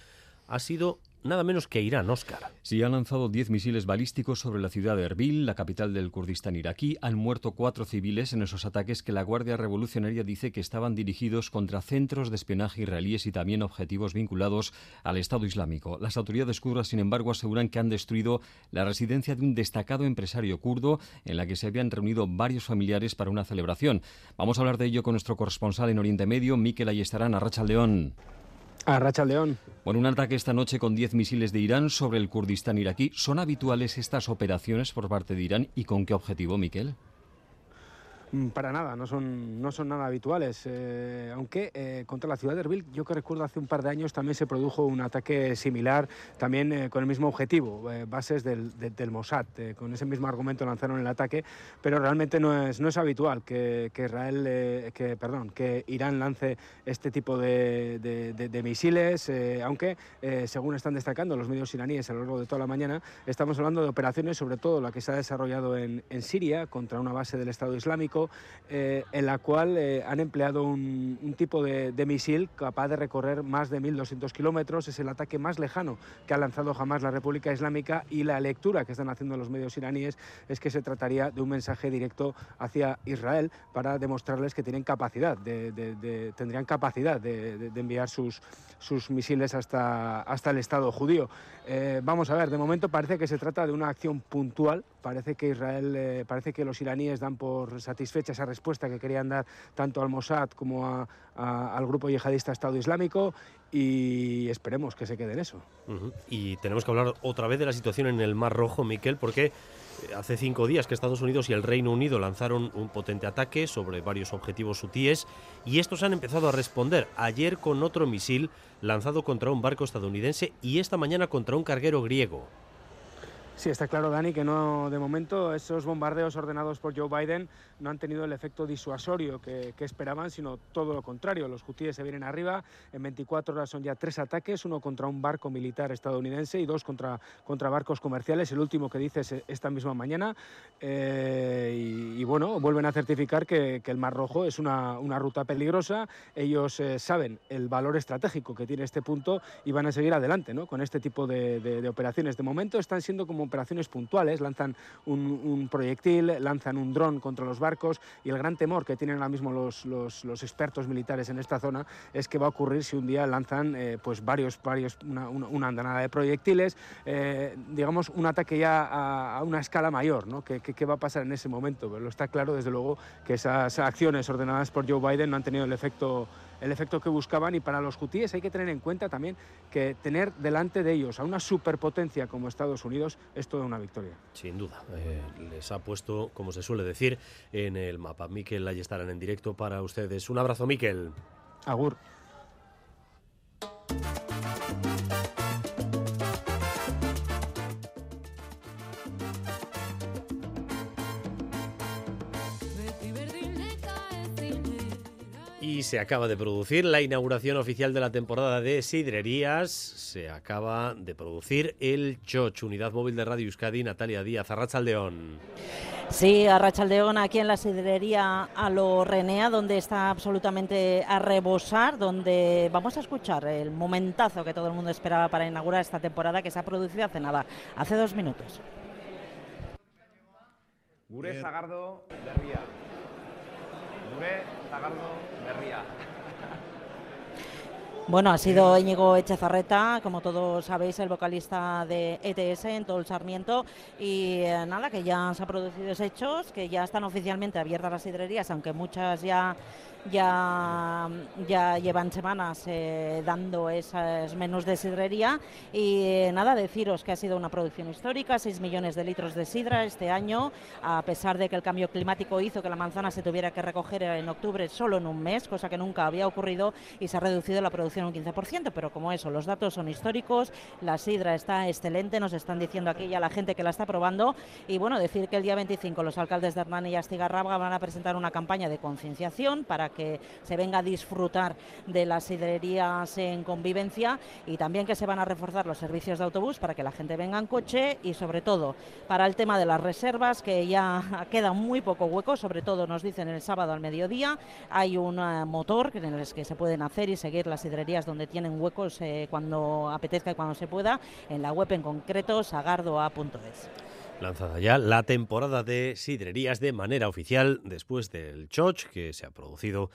ha sido nada menos que Irán, Oscar. Sí, ha lanzado 10 misiles balísticos sobre la ciudad de Erbil, la capital del Kurdistán iraquí. Han muerto cuatro civiles en esos ataques que la Guardia Revolucionaria dice que estaban dirigidos contra centros de espionaje israelíes y también objetivos vinculados al Estado Islámico. Las autoridades kurdas, sin embargo, aseguran que han destruido la residencia de un destacado empresario kurdo en la que se habían reunido varios familiares para una celebración. Vamos a hablar de ello con nuestro corresponsal en Oriente Medio, Miquel Ayestarán, Arracha León. A Racha León. Bueno, un ataque esta noche con 10 misiles de Irán sobre el Kurdistán iraquí. ¿Son habituales estas operaciones por parte de Irán y con qué objetivo, Miquel? Mm, para nada, no son, no son nada habituales. Eh, aunque eh, contra la ciudad de Erbil, yo que recuerdo hace un par de años también se produjo un ataque similar, también eh, con el mismo objetivo, bases del, del Mossad. con ese mismo argumento lanzaron el ataque, pero realmente no es, no es habitual que, que Israel, que, perdón, que Irán lance este tipo de, de misiles, aunque según están destacando los medios iraníes a lo largo de toda la mañana, estamos hablando de operaciones, sobre todo la que se ha desarrollado en, en Siria contra una base del Estado Islámico eh, en la cual eh, han empleado un, tipo de, misil capaz de recorrer más de 1.200 kilómetros. Es el ataque más lejano que ha lanzado jamás la República Islámica y la lectura que están haciendo los medios iraníes es que se trataría de un mensaje directo hacia Israel para demostrarles que tienen capacidad, tendrían capacidad de, enviar sus, sus misiles hasta, hasta el Estado judío. Eh, vamos a ver, de momento parece que se trata de una acción puntual, parece que Israel, parece que los iraníes dan por satisfechos fecha esa respuesta que querían dar tanto al Mossad como al grupo yihadista Estado Islámico y esperemos que se quede en eso. Y tenemos que hablar otra vez de la situación en el Mar Rojo, Miquel, porque eh, hace cinco días que Estados Unidos y el Reino Unido lanzaron un potente ataque sobre varios objetivos hutíes y estos han empezado a responder ayer con otro misil lanzado contra un barco estadounidense y esta mañana contra un carguero griego. Sí, está claro, Dani, que no, de momento esos bombardeos ordenados por Joe Biden no han tenido el efecto disuasorio que, esperaban, sino todo lo contrario. Los hutíes se vienen arriba, en 24 horas son ya tres ataques, uno contra un barco militar estadounidense y dos contra, contra barcos comerciales, el último que dices esta misma mañana. Eh, y, bueno, vuelven a certificar que, el Mar Rojo es una, ruta peligrosa, ellos eh, saben el valor estratégico que tiene este punto y van a seguir adelante ¿no? con este tipo de operaciones. De momento están siendo como operaciones puntuales, lanzan un, proyectil, lanzan un dron contra los barcos y el gran temor que tienen ahora mismo los, los, expertos militares en esta zona es que va a ocurrir si un día lanzan eh, pues varios, varios una, andanada de proyectiles, eh, digamos un ataque ya a, una escala mayor, ¿no? ¿Qué, ¿Qué, va a pasar en ese momento? Pero está claro desde luego que esas acciones ordenadas por Joe Biden no han tenido el efecto el efecto que buscaban y para los hutíes hay que tener en cuenta también que tener delante de ellos a una superpotencia como Estados Unidos es toda una victoria. Sin duda, eh, les ha puesto, como se suele decir, en el mapa. Miquel, ahí estarán en directo para ustedes. Un abrazo, Miquel. Agur. Y se acaba de producir la inauguración oficial de la temporada de sidrerías. Se acaba de producir el Choch, unidad móvil de Radio Euskadi, Natalia Díaz, Arrachaldeón. Sí, Arrachaldeón, aquí en la sidrería a lo Renea, donde está absolutamente a rebosar, donde vamos a escuchar el momentazo que todo el mundo esperaba para inaugurar esta temporada que se ha producido hace nada, hace dos minutos. Gure Zagardo bueno, ha sido Íñigo Echezarreta, como todos sabéis, el vocalista de ETS en todo el Sarmiento. Y eh, nada, que ya se han producido hechos, que ya están oficialmente abiertas las hidrerías, aunque muchas ya ya, ya llevan semanas eh, dando esos menús de sidrería. Y eh, nada, deciros que ha sido una producción histórica, 6 millones de litros de sidra este año, a pesar de que el cambio climático hizo que la manzana se tuviera que recoger en octubre solo en un mes, cosa que nunca había ocurrido y se ha reducido la producción un 15%, pero como eso, los datos son históricos, la sidra está excelente, nos están diciendo aquí ya la gente que la está probando. Y bueno, decir que el día 25 los alcaldes de Hernán y Astigarrabga van a presentar una campaña de concienciación para que se venga a disfrutar de las sidrerías en convivencia y también que se van a reforzar los servicios de autobús para que la gente venga en coche y sobre todo para el tema de las reservas que ya queda muy poco hueco, sobre todo nos dicen el sábado al mediodía. Hay un eh, motor en el que se pueden hacer y seguir las sidrerías donde tienen huecos eh, cuando apetezca y cuando se pueda en la web en concreto sagardoa.es lanzada ya la temporada de sidrerías de manera oficial después del Choch que se ha producido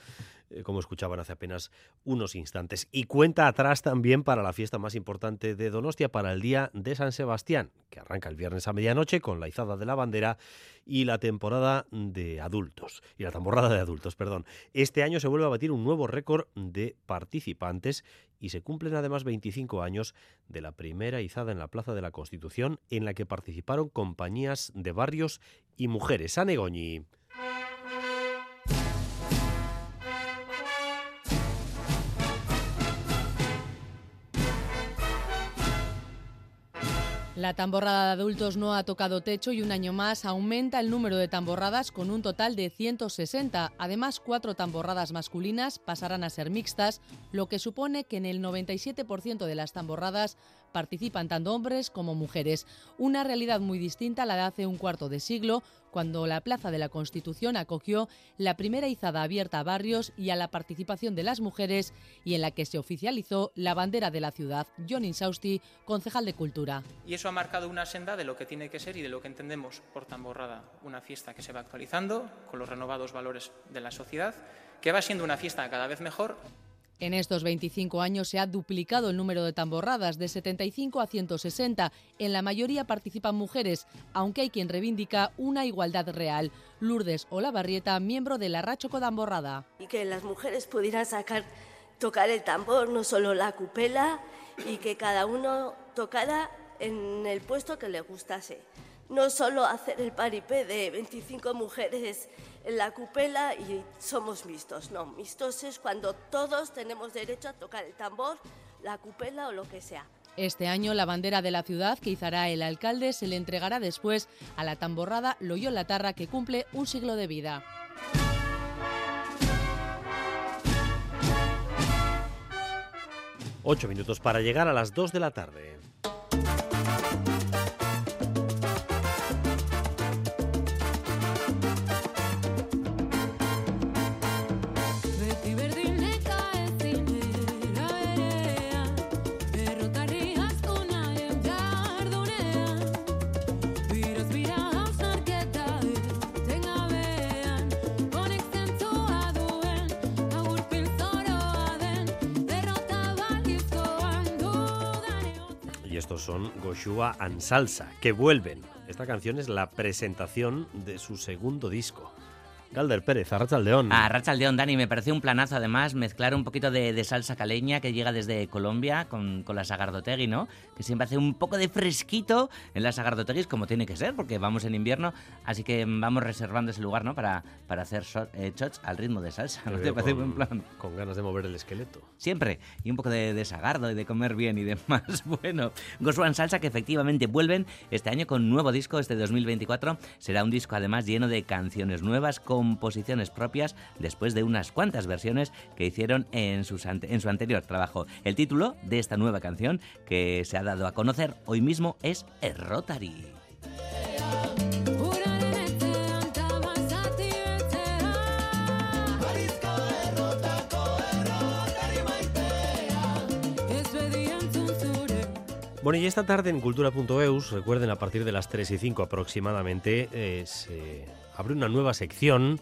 eh, como escuchaban hace apenas unos instantes. Y cuenta atrás también para la fiesta más importante de Donostia, para el Día de San Sebastián, que arranca el viernes a medianoche con la izada de la bandera y la temporada de adultos, y la temporada de adultos, perdón. Este año se vuelve a batir un nuevo récord de participantes y se cumplen además 25 años de la primera izada en la Plaza de la Constitución en la que participaron compañías de barrios y mujeres. Anegoñi. La tamborrada de adultos no ha tocado techo y un año más aumenta el número de tamborradas con un total de 160. Además, cuatro tamborradas masculinas pasarán a ser mixtas, lo que supone que en el 97% de las tamborradas participan tanto hombres como mujeres. Una realidad muy distinta a la de hace un cuarto de siglo, cuando la Plaza de la Constitución acogió la primera izada abierta a barrios y a la participación de las mujeres y en la que se oficializó la bandera de la ciudad. John Insausti, concejal de Cultura. Y eso ha marcado una senda de lo que tiene que ser y de lo que entendemos por tamborrada, una fiesta que se va actualizando con los renovados valores de la sociedad, que va siendo una fiesta cada vez mejor en estos 25 años se ha duplicado el número de tamborradas, de 75 a 160. En la mayoría participan mujeres, aunque hay quien reivindica una igualdad real. Lourdes Olavarrieta, miembro de la Racho Codamborrada. Y que las mujeres pudieran sacar, tocar el tambor, no solo la cupela, y que cada uno tocara en el puesto que le gustase. No solo hacer el paripé de 25 mujeres la cupela y somos mixtos. No, mixtos es cuando todos tenemos derecho a tocar el tambor, la cupela o lo que sea. Este año la bandera de la ciudad que izará el alcalde se le entregará después a la tamborrada Loyola Tarra que cumple un siglo de vida. Ocho minutos para llegar a las dos de la tarde. Son Goshua and Salsa, que vuelven. Esta canción es la presentación de su segundo disco. Galder Pérez, Arrachaldeón. A Arrachaldeón, Dani, me parece un planazo además mezclar un poquito de, salsa caleña que llega desde Colombia con, con, la Sagardotegui, ¿no? Que siempre hace un poco de fresquito en la Sagardotegui, como tiene que ser, porque vamos en invierno, así que vamos reservando ese lugar, ¿no? Para, para hacer eh, shots al ritmo de salsa. ¿No te parece buen plan? Con ganas de mover el esqueleto. Siempre. Y un poco de, de sagardo y de comer bien y demás. bueno, Goswan Salsa que efectivamente vuelven este año con nuevo disco, este 2024. Será un disco además lleno de canciones nuevas, con composiciones propias después de unas cuantas versiones que hicieron en, en su anterior trabajo. El título de esta nueva canción que se ha dado a conocer hoy mismo es Rotary. Bueno, y esta tarde en cultura.eus, recuerden a partir de las 3 y 5 aproximadamente, eh, se abre una nueva sección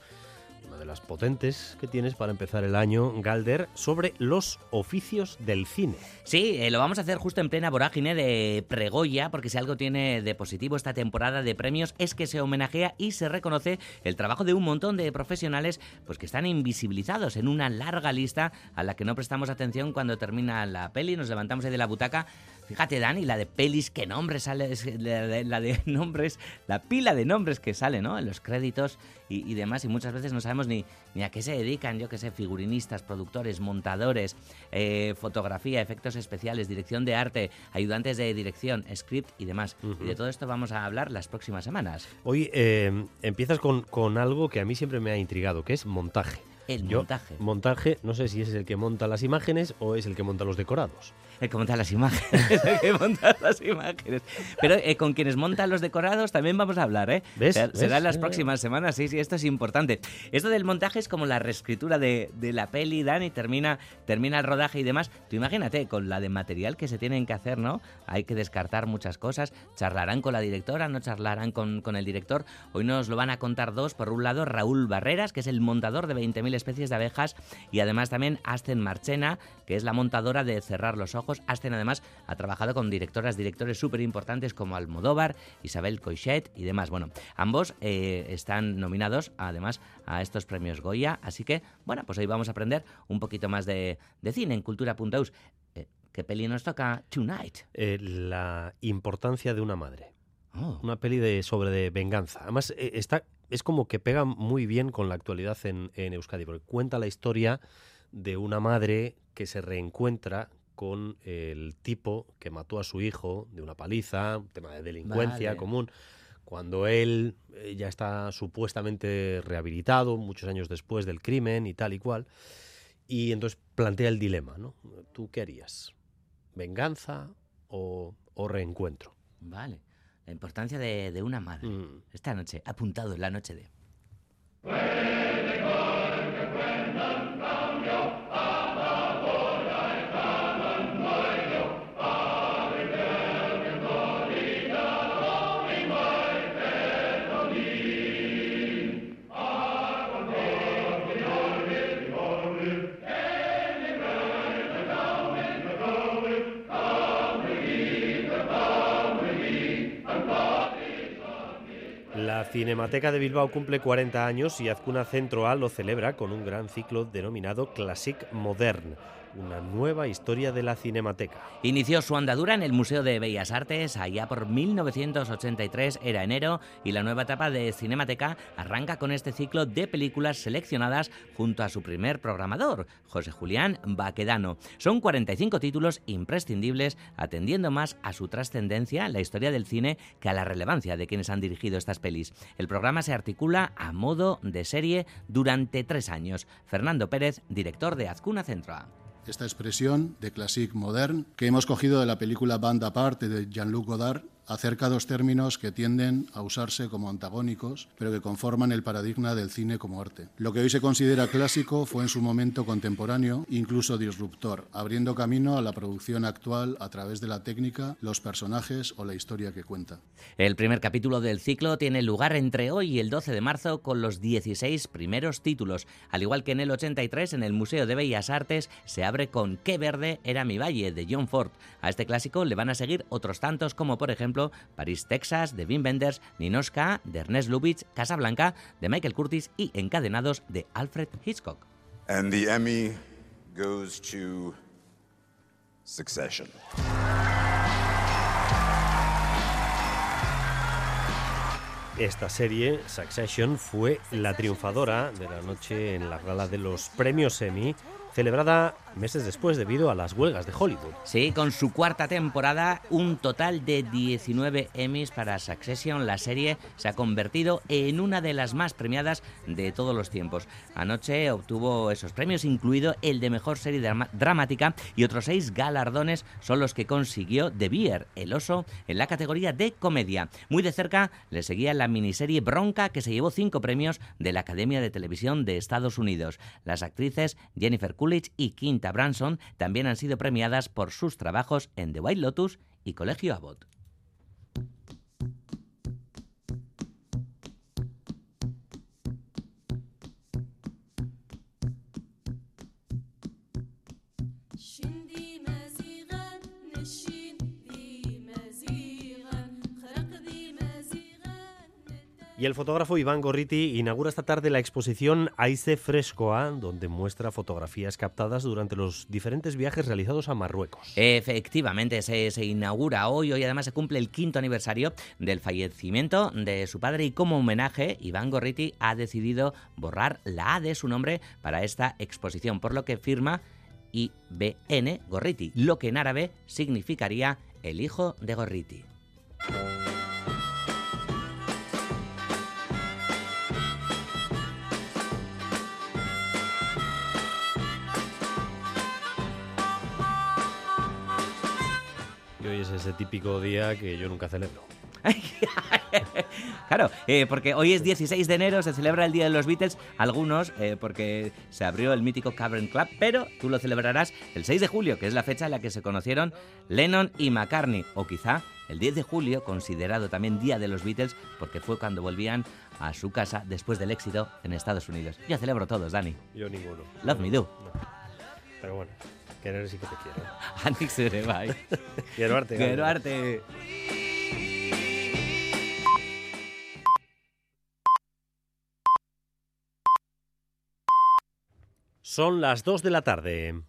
las potentes que tienes para empezar el año, Galder, sobre los oficios del cine. Sí, eh, lo vamos a hacer justo en plena vorágine de Pregoya, porque si algo tiene de positivo esta temporada de premios es que se homenajea y se reconoce el trabajo de un montón de profesionales pues que están invisibilizados en una larga lista a la que no prestamos atención cuando termina la peli, nos levantamos ahí de la butaca Fíjate, Dani, la de pelis, qué nombres sale, la de, nombres, la pila de nombres que sale, ¿no? En los créditos y, demás, y muchas veces no sabemos ni, ni a qué se dedican, yo qué sé, figurinistas, productores, montadores, eh, fotografía, efectos especiales, dirección de arte, ayudantes de dirección, script y demás. Y de todo esto vamos a hablar las próximas semanas. Hoy eh, empiezas con, con algo que a mí siempre me ha intrigado, que es montaje. El montaje. Montaje, no sé si es el que monta las imágenes o es el que monta los decorados el que monta las imágenes, el que monta las imágenes. Pero eh, con quienes montan los decorados también vamos a hablar, ¿eh? ¿Ves? Será en las próximas semanas, sí, sí, esto es importante. Esto del montaje es como la reescritura de, de la peli, Dani, termina, termina el rodaje y demás. Tú imagínate, con la de material que se tienen que hacer, ¿no? Hay que descartar muchas cosas. Charlarán con la directora, no charlarán con, con el director. Hoy nos lo van a contar dos. Por un lado, Raúl Barreras, que es el montador de 20.000 especies de abejas, y además también Asten Marchena, que es la montadora de Cerrar los Ojos Asten además ha trabajado con directoras, directores súper importantes como Almodóvar, Isabel Coixet y demás. Bueno, ambos eh, están nominados además a estos premios Goya, así que bueno, pues hoy vamos a aprender un poquito más de, cine en cultura.us. Eh, ¿Qué peli nos toca tonight? Eh, la importancia de una madre. Oh. Una peli de, sobre de venganza. Además, está, es como que pega muy bien con la actualidad en, en Euskadi, porque cuenta la historia de una madre que se reencuentra con el tipo que mató a su hijo de una paliza, un tema de delincuencia común, cuando él eh, ya está supuestamente rehabilitado muchos años después del crimen y tal y cual. Y entonces plantea el dilema, ¿no? ¿Tú qué harías? ¿Venganza o, reencuentro? Vale. La importancia de, una madre. Mm. Esta noche, apuntado en la noche de... Cinemateca de Bilbao cumple 40 años y Azcuna Centro A lo celebra con un gran ciclo denominado Classic Modern una nueva historia de la Cinemateca. Inició su andadura en el Museo de Bellas Artes allá por 1983, era enero, y la nueva etapa de Cinemateca arranca con este ciclo de películas seleccionadas junto a su primer programador, José Julián Baquedano. Son 45 títulos imprescindibles, atendiendo más a su trascendencia en la historia del cine que a la relevancia de quienes han dirigido estas pelis. El programa se articula a modo de serie durante tres años. Fernando Pérez, director de Azcuna Centro esta expresión de classique modern que hemos cogido de la película Band Apart de Jean-Luc Godard acerca dos términos que tienden a usarse como antagónicos, pero que conforman el paradigma del cine como arte. Lo que hoy se considera clásico fue en su momento contemporáneo, incluso disruptor, abriendo camino a la producción actual a través de la técnica, los personajes o la historia que cuenta. El primer capítulo del ciclo tiene lugar entre hoy y el 12 de marzo con los 16 primeros títulos. Al igual que en el 83, en el Museo de Bellas Artes se abre con Qué verde era mi valle de John Ford. A este clásico le van a seguir otros tantos como por ejemplo París, Texas, de Wim Wenders, Ninoska, de Ernest Lubitsch, Casablanca, de Michael Curtis y Encadenados de Alfred Hitchcock. And the Emmy goes to Succession. Esta serie, Succession, fue la triunfadora de la noche en la gala de los premios Emmy celebrada meses después debido a las huelgas de Hollywood. Sí, con su cuarta temporada, un total de 19 Emmys para Succession, la serie se ha convertido en una de las más premiadas de todos los tiempos. Anoche obtuvo esos premios, incluido el de mejor serie dramática, y otros seis galardones son los que consiguió The Beer, el oso, en la categoría de comedia. Muy de cerca le seguía la miniserie Bronca, que se llevó cinco premios de la Academia de Televisión de Estados Unidos. Las actrices Jennifer y Quinta Branson también han sido premiadas por sus trabajos en The White Lotus y Colegio Abbott. Y el fotógrafo Iván Gorriti inaugura esta tarde la exposición Aise Frescoa, donde muestra fotografías captadas durante los diferentes viajes realizados a Marruecos. Efectivamente, se, se, inaugura hoy, hoy además se cumple el quinto aniversario del fallecimiento de su padre y como homenaje, Iván Gorriti ha decidido borrar la A de su nombre para esta exposición, por lo que firma IBN Gorriti, lo que en árabe significaría el hijo de Gorriti. Y hoy es ese típico día que yo nunca celebro. claro, eh, porque hoy es 16 de enero, se celebra el Día de los Beatles, algunos eh, porque se abrió el mítico Cavern Club, pero tú lo celebrarás el 6 de julio, que es la fecha en la que se conocieron Lennon y McCartney, o quizá el 10 de julio, considerado también Día de los Beatles, porque fue cuando volvían a su casa después del éxito en Estados Unidos. Yo celebro todos, Dani. Yo ninguno. Love me do. No. Pero bueno, querer sí que te quiero. Anix bye. Quiero arte. Quiero arte. Son las 2 de la tarde.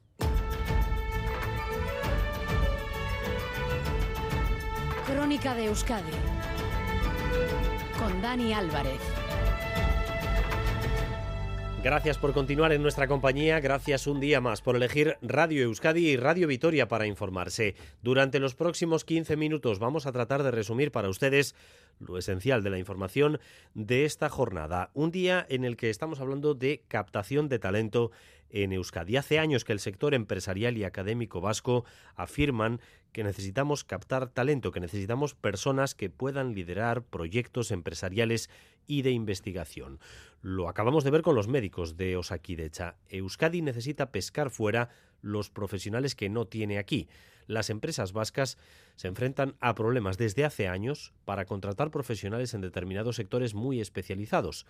Crónica de Euskadi con Dani Álvarez. Gracias por continuar en nuestra compañía, gracias un día más por elegir Radio Euskadi y Radio Vitoria para informarse. Durante los próximos 15 minutos vamos a tratar de resumir para ustedes lo esencial de la información de esta jornada, un día en el que estamos hablando de captación de talento en Euskadi. Hace años que el sector empresarial y académico vasco afirman que necesitamos captar talento, que necesitamos personas que puedan liderar proyectos empresariales y de investigación. Lo acabamos de ver con los médicos de Osakidecha. Euskadi necesita pescar fuera los profesionales que no tiene aquí. Las empresas vascas se enfrentan a problemas desde hace años para contratar profesionales en determinados sectores muy especializados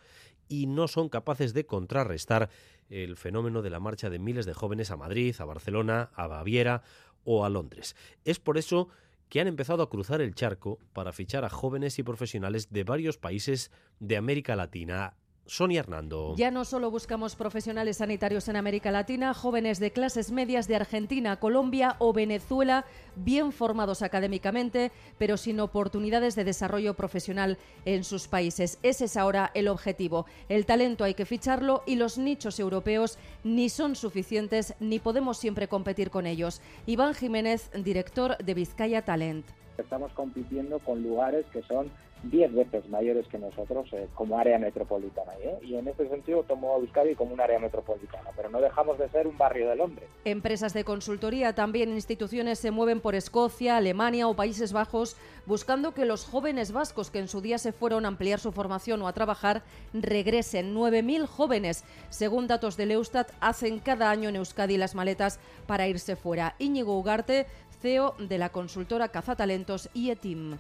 y no son capaces de contrarrestar el fenómeno de la marcha de miles de jóvenes a Madrid, a Barcelona, a Baviera o a Londres. Es por eso que han empezado a cruzar el charco para fichar a jóvenes y profesionales de varios países de América Latina. Sonia Hernando. Ya no solo buscamos profesionales sanitarios en América Latina, jóvenes de clases medias de Argentina, Colombia o Venezuela, bien formados académicamente, pero sin oportunidades de desarrollo profesional en sus países. Ese es ahora el objetivo. El talento hay que ficharlo y los nichos europeos ni son suficientes ni podemos siempre competir con ellos. Iván Jiménez, director de Vizcaya Talent. Estamos compitiendo con lugares que son 10 veces mayores que nosotros eh, como área metropolitana. ¿eh? Y en ese sentido tomo a Euskadi como un área metropolitana, pero no dejamos de ser un barrio de Londres. Empresas de consultoría, también instituciones se mueven por Escocia, Alemania o Países Bajos buscando que los jóvenes vascos que en su día se fueron a ampliar su formación o a trabajar regresen. 9.000 jóvenes, según datos del Eustat, hacen cada año en Euskadi las maletas para irse fuera. Íñigo Ugarte, CEO de la consultora Cazatalentos y ETIM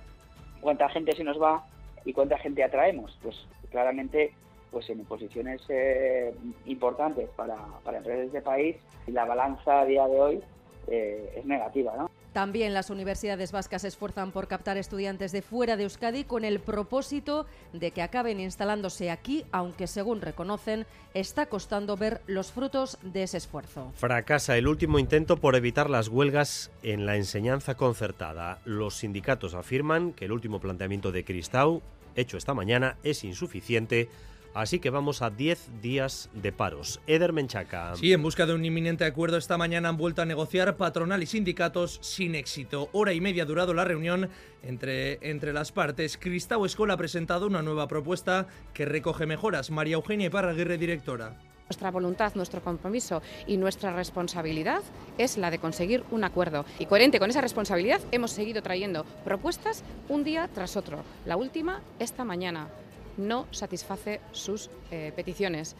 cuánta gente se nos va y cuánta gente atraemos. Pues claramente pues en posiciones eh, importantes para, para empresas de país la balanza a día de hoy eh, es negativa. ¿no? También las universidades vascas se esfuerzan por captar estudiantes de fuera de Euskadi con el propósito de que acaben instalándose aquí, aunque según reconocen, está costando ver los frutos de ese esfuerzo. Fracasa el último intento por evitar las huelgas en la enseñanza concertada. Los sindicatos afirman que el último planteamiento de Cristau, hecho esta mañana, es insuficiente Así que vamos a 10 días de paros. Eder Menchaca. Sí, en busca de un inminente acuerdo esta mañana han vuelto a negociar patronal y sindicatos sin éxito. Hora y media ha durado la reunión entre, entre las partes. Cristau Escola ha presentado una nueva propuesta que recoge mejoras. María Eugenia Parraguirre, directora. Nuestra voluntad, nuestro compromiso y nuestra responsabilidad es la de conseguir un acuerdo. Y coherente con esa responsabilidad hemos seguido trayendo propuestas un día tras otro. La última esta mañana no satisface sus eh, peticiones.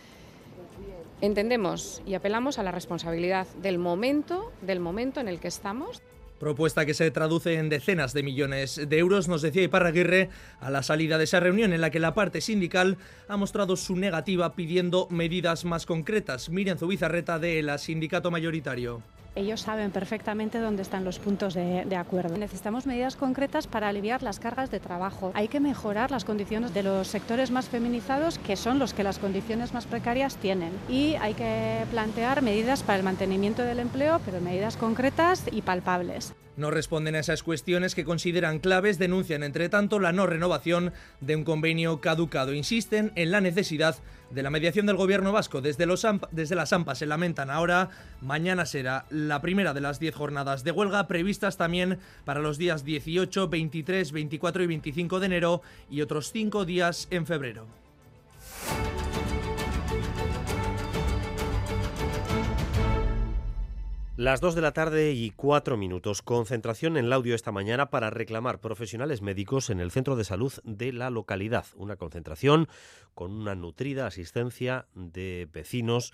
Entendemos y apelamos a la responsabilidad del momento, del momento en el que estamos. Propuesta que se traduce en decenas de millones de euros, nos decía Iparraguirre a la salida de esa reunión en la que la parte sindical ha mostrado su negativa pidiendo medidas más concretas. Miren Zubizarreta de la sindicato mayoritario Ellos saben perfectamente dónde están los puntos de, acuerdo. Necesitamos medidas concretas para aliviar las cargas de trabajo. Hay que mejorar las condiciones de los sectores más feminizados, que son los que las condiciones más precarias tienen. Y hay que plantear medidas para el mantenimiento del empleo, pero medidas concretas y palpables. No responden a esas cuestiones que consideran claves, denuncian entre tanto la no renovación de un convenio caducado. Insisten en la necesidad de la mediación del gobierno vasco. Desde, los desde las AMPA se lamentan ahora. Mañana será la primera de las 10 jornadas de huelga previstas también para los días 18, 23, 24 y 25 de enero y otros 5 días en febrero. Las 2 de la tarde y 4 minutos. Concentración en el audio esta mañana para reclamar profesionales médicos en el centro de salud de la localidad. Una concentración con una nutrida asistencia de vecinos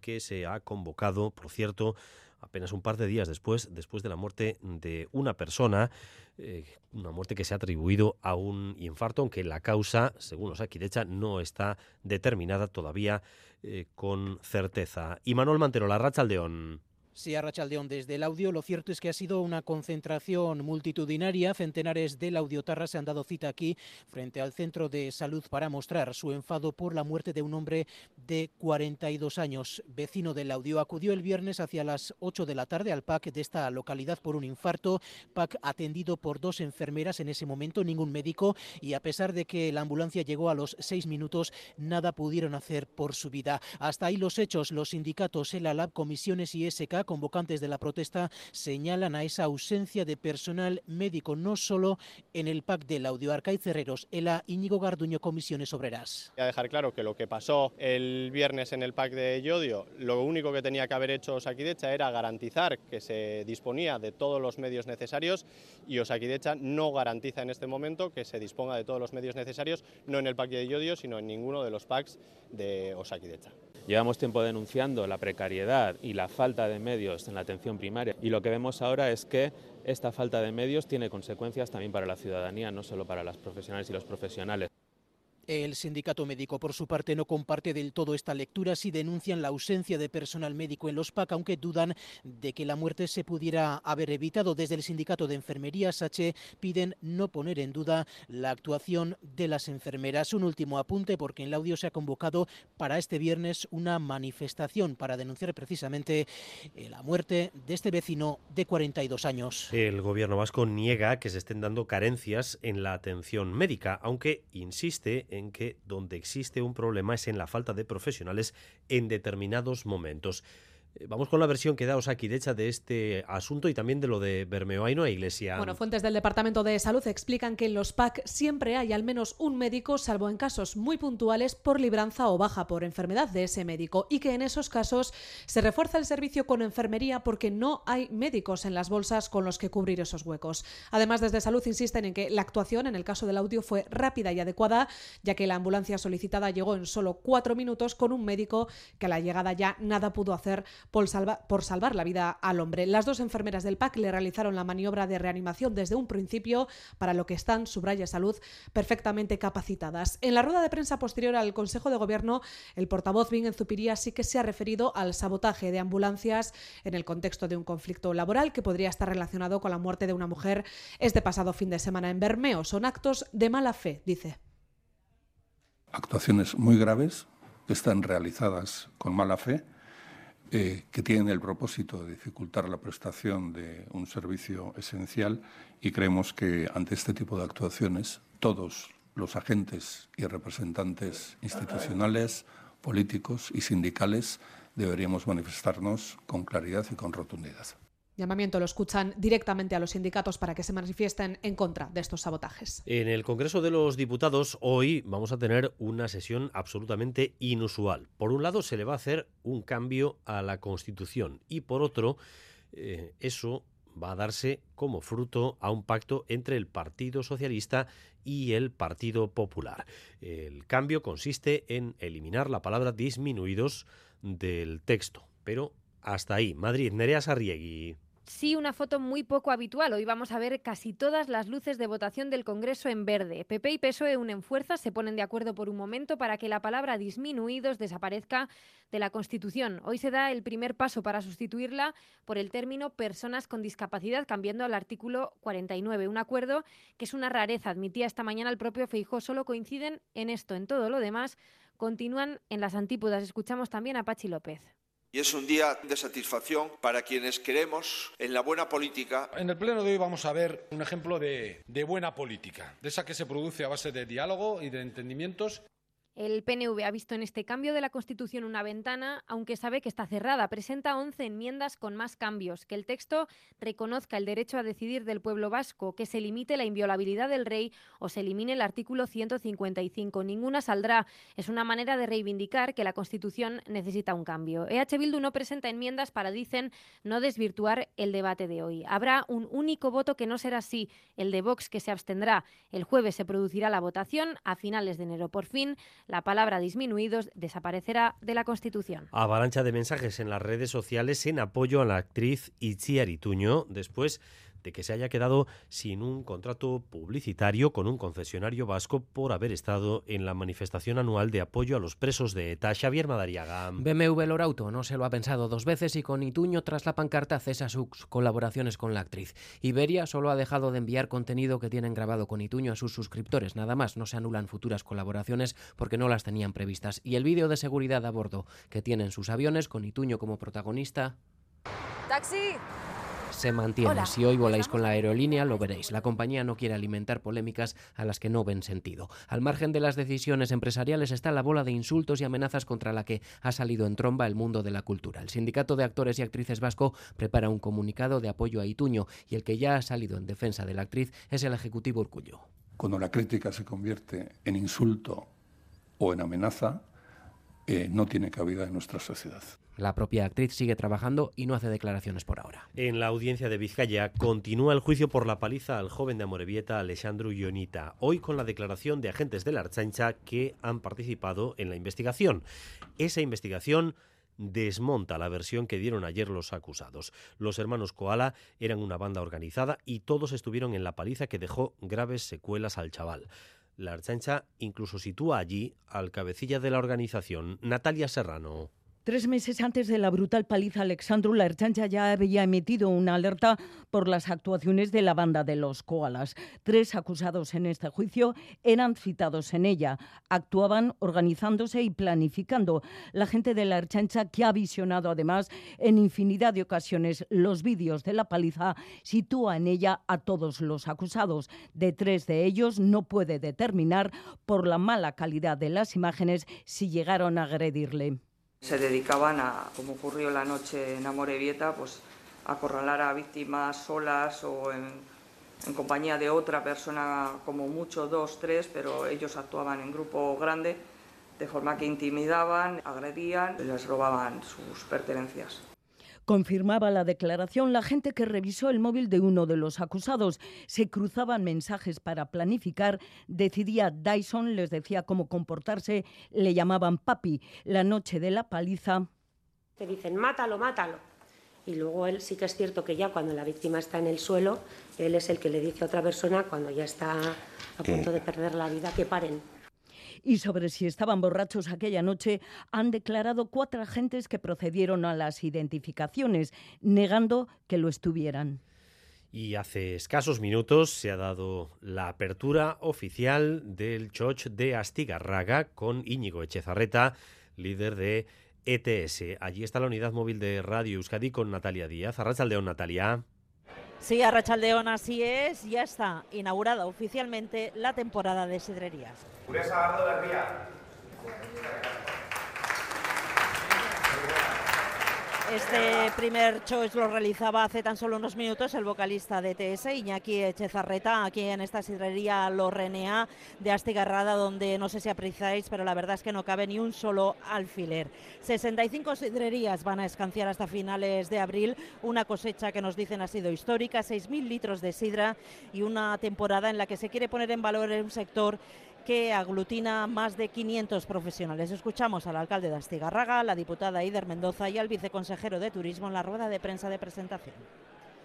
que se ha convocado, por cierto, apenas un par de días después, después de la muerte de una persona, eh, una muerte que se ha atribuido a un infarto, aunque la causa, según los Aquidecha, no está determinada todavía eh, con certeza. Y Manuel Mantero, la Rachaldeón. Sí, Arrachaldeón, desde el audio, lo cierto es que ha sido una concentración multitudinaria. Centenares del audiotarra se han dado cita aquí frente al centro de salud para mostrar su enfado por la muerte de un hombre de 42 años. Vecino del audio acudió el viernes hacia las 8 de la tarde al PAC de esta localidad por un infarto. PAC atendido por dos enfermeras en ese momento, ningún médico, y a pesar de que la ambulancia llegó a los seis minutos, nada pudieron hacer por su vida. Hasta ahí los hechos. Los sindicatos, el ALAB, comisiones y SK convocantes de la protesta señalan a esa ausencia de personal médico, no solo en el PAC del audio. Arcaiz Cerreros, ELA Íñigo Garduño, Comisiones Obreras. Voy a dejar claro que lo que pasó el viernes en el PAC de Yodio, lo único que tenía que haber hecho Osakidecha era garantizar que se disponía de todos los medios necesarios y Osakidecha no garantiza en este momento que se disponga de todos los medios necesarios, no en el PAC de Yodio, sino en ninguno de los PACs de Osakidecha. Llevamos tiempo denunciando la precariedad y la falta de medios en la atención primaria y lo que vemos ahora es que esta falta de medios tiene consecuencias también para la ciudadanía, no solo para las profesionales y los profesionales. El sindicato médico, por su parte, no comparte del todo esta lectura si denuncian la ausencia de personal médico en los PAC, aunque dudan de que la muerte se pudiera haber evitado. Desde el sindicato de enfermería, SACHE, piden no poner en duda la actuación de las enfermeras. Un último apunte, porque en el audio se ha convocado para este viernes una manifestación para denunciar precisamente eh, la muerte de este vecino de 42 años. El gobierno vasco niega que se estén dando carencias en la atención médica, aunque insiste en que donde existe un problema es en la falta de profesionales en determinados momentos. Eh, vamos con la versión que da Osakidecha de este asunto y también de lo de Bermeo. Hay iglesia. Bueno, fuentes del Departamento de Salud explican que en los PAC siempre hay al menos un médico, salvo en casos muy puntuales por libranza o baja por enfermedad de ese médico, y que en esos casos se refuerza el servicio con enfermería porque no hay médicos en las bolsas con los que cubrir esos huecos. Además, desde Salud insisten en que la actuación en el caso del audio fue rápida y adecuada, ya que la ambulancia solicitada llegó en solo cuatro minutos con un médico que a la llegada ya nada pudo hacer por, salvar la vida al hombre. Las dos enfermeras del PAC le realizaron la maniobra de reanimación desde un principio, para lo que están, subraya salud, perfectamente capacitadas. En la rueda de prensa posterior al Consejo de Gobierno, el portavoz Bingen Zupiría sí que se ha referido al sabotaje de ambulancias en el contexto de un conflicto laboral que podría estar relacionado con la muerte de una mujer este pasado fin de semana en Bermeo. Son actos de mala fe, dice. Actuaciones muy graves que están realizadas con mala fe eh, que tienen el propósito de dificultar la prestación de un servicio esencial y creemos que ante este tipo de actuaciones todos los agentes y representantes institucionales, políticos y sindicales deberíamos manifestarnos con claridad y con rotundidad. Llamamiento lo escuchan directamente a los sindicatos para que se manifiesten en contra de estos sabotajes. En el Congreso de los Diputados hoy vamos a tener una sesión absolutamente inusual. Por un lado se le va a hacer un cambio a la Constitución y por otro eh, eso va a darse como fruto a un pacto entre el Partido Socialista y el Partido Popular. El cambio consiste en eliminar la palabra disminuidos del texto, pero hasta ahí. Madrid, Nerea Sarriegui. Sí una foto muy poco habitual. Hoy vamos a ver casi todas las luces de votación del Congreso en verde. PP y PSOE unen fuerzas, se ponen de acuerdo por un momento para que la palabra disminuidos desaparezca de la Constitución. Hoy se da el primer paso para sustituirla por el término personas con discapacidad, cambiando al artículo 49. Un acuerdo que es una rareza, admitía esta mañana el propio Feijó. Solo coinciden en esto, en todo lo demás continúan en las antípodas. Escuchamos también a Pachi López. Y es un día de satisfacción para quienes creemos en la buena política. En el pleno de hoy vamos a ver un ejemplo de, de buena política, de esa que se produce a base de diálogo y de entendimientos el PNV ha visto en este cambio de la Constitución una ventana, aunque sabe que está cerrada. Presenta 11 enmiendas con más cambios, que el texto reconozca el derecho a decidir del pueblo vasco, que se limite la inviolabilidad del rey o se elimine el artículo 155. Ninguna saldrá. Es una manera de reivindicar que la Constitución necesita un cambio. EH Bildu no presenta enmiendas para, dicen, no desvirtuar el debate de hoy. Habrá un único voto que no será así, el de Vox, que se abstendrá. El jueves se producirá la votación a finales de enero. Por fin, la palabra disminuidos desaparecerá de la Constitución. Avalancha de mensajes en las redes sociales en apoyo a la actriz Itziar Ituño después de que se haya quedado sin un contrato publicitario con un concesionario vasco por haber estado en la manifestación anual de apoyo a los presos de ETA. Xavier Madariaga. BMW Lorauto no se lo ha pensado dos veces y con Ituño tras la pancarta cesa sus colaboraciones con la actriz. Iberia solo ha dejado de enviar contenido que tienen grabado con Ituño a sus suscriptores. Nada más, no se anulan futuras colaboraciones porque no las tenían previstas. Y el vídeo de seguridad a bordo que tienen sus aviones con Ituño como protagonista. ¡Taxi! Se mantiene. Si hoy voláis con la aerolínea, lo veréis. La compañía no quiere alimentar polémicas a las que no ven sentido. Al margen de las decisiones empresariales está la bola de insultos y amenazas contra la que ha salido en tromba el mundo de la cultura. El Sindicato de Actores y Actrices Vasco prepara un comunicado de apoyo a Ituño y el que ya ha salido en defensa de la actriz es el Ejecutivo Urcullo. Cuando la crítica se convierte en insulto o en amenaza, eh, no tiene cabida en nuestra sociedad. La propia actriz sigue trabajando y no hace declaraciones por ahora. En la audiencia de Vizcaya continúa el juicio por la paliza al joven de Amorebieta, Alessandro Ionita, hoy con la declaración de agentes de la Archancha que han participado en la investigación. Esa investigación desmonta la versión que dieron ayer los acusados. Los hermanos Koala eran una banda organizada y todos estuvieron en la paliza que dejó graves secuelas al chaval. La Archancha incluso sitúa allí al cabecilla de la organización, Natalia Serrano. Tres meses antes de la brutal paliza Alexandru, la Erchancha ya había emitido una alerta por las actuaciones de la banda de los koalas. Tres acusados en este juicio eran citados en ella. Actuaban organizándose y planificando. La gente de la Erchancha, que ha visionado además en infinidad de ocasiones los vídeos de la paliza, sitúa en ella a todos los acusados. De tres de ellos no puede determinar por la mala calidad de las imágenes si llegaron a agredirle se dedicaban a, como ocurrió la noche en Amorebieta, pues a acorralar a víctimas solas o en, en, compañía de otra persona, como mucho dos, tres, pero ellos actuaban en grupo grande, de forma que intimidaban, agredían y les robaban sus pertenencias. Confirmaba la declaración la gente que revisó el móvil de uno de los acusados. Se cruzaban mensajes para planificar. Decidía Dyson, les decía cómo comportarse, le llamaban papi. La noche de la paliza. Te dicen, mátalo, mátalo. Y luego él sí que es cierto que ya cuando la víctima está en el suelo, él es el que le dice a otra persona cuando ya está a punto de perder la vida que paren y sobre si estaban borrachos aquella noche han declarado cuatro agentes que procedieron a las identificaciones, negando que lo estuvieran. Y hace escasos minutos se ha dado la apertura oficial del Choch de Astigarraga con Íñigo Echezarreta, líder de ETS. Allí está la unidad móvil de Radio Euskadi con Natalia Díaz. Arrachaldeón, Natalia. Sí, Arrachaldeón, así es. Ya está inaugurada oficialmente la temporada de sidrerías. Este primer choice lo realizaba hace tan solo unos minutos el vocalista de TS, Iñaki Echezarreta, aquí en esta sidrería Lorrenea de Astigarrada, donde no sé si apreciáis, pero la verdad es que no cabe ni un solo alfiler. 65 sidrerías van a escanciar hasta finales de abril, una cosecha que nos dicen ha sido histórica, 6.000 litros de sidra y una temporada en la que se quiere poner en valor un sector que aglutina más de 500 profesionales. Escuchamos al alcalde de Astigarraga, la diputada Ider Mendoza y al viceconsejero de Turismo en la rueda de prensa de presentación.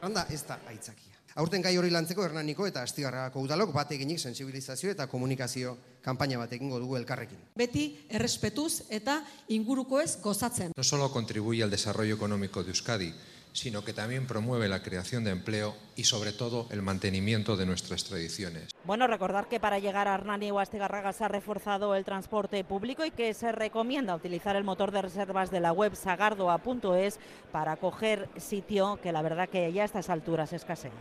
Anda, ez da aitzakia. Aurten gai hori lantzeko Hernaniko eta Astigarragako udalok bat eginik sensibilizazio eta komunikazio kanpaina bat egingo dugu elkarrekin. Beti errespetuz eta ingurukoez gozatzen. No solo contribuye al desarrollo económico de Euskadi, sino que también promueve la creación de empleo y sobre todo el mantenimiento de nuestras tradiciones. Bueno, recordar que para llegar a Hernani o Astigarraga se ha reforzado el transporte público y que se recomienda utilizar el motor de reservas de la web sagardoa.es para coger sitio que la verdad que ya a estas alturas escasea.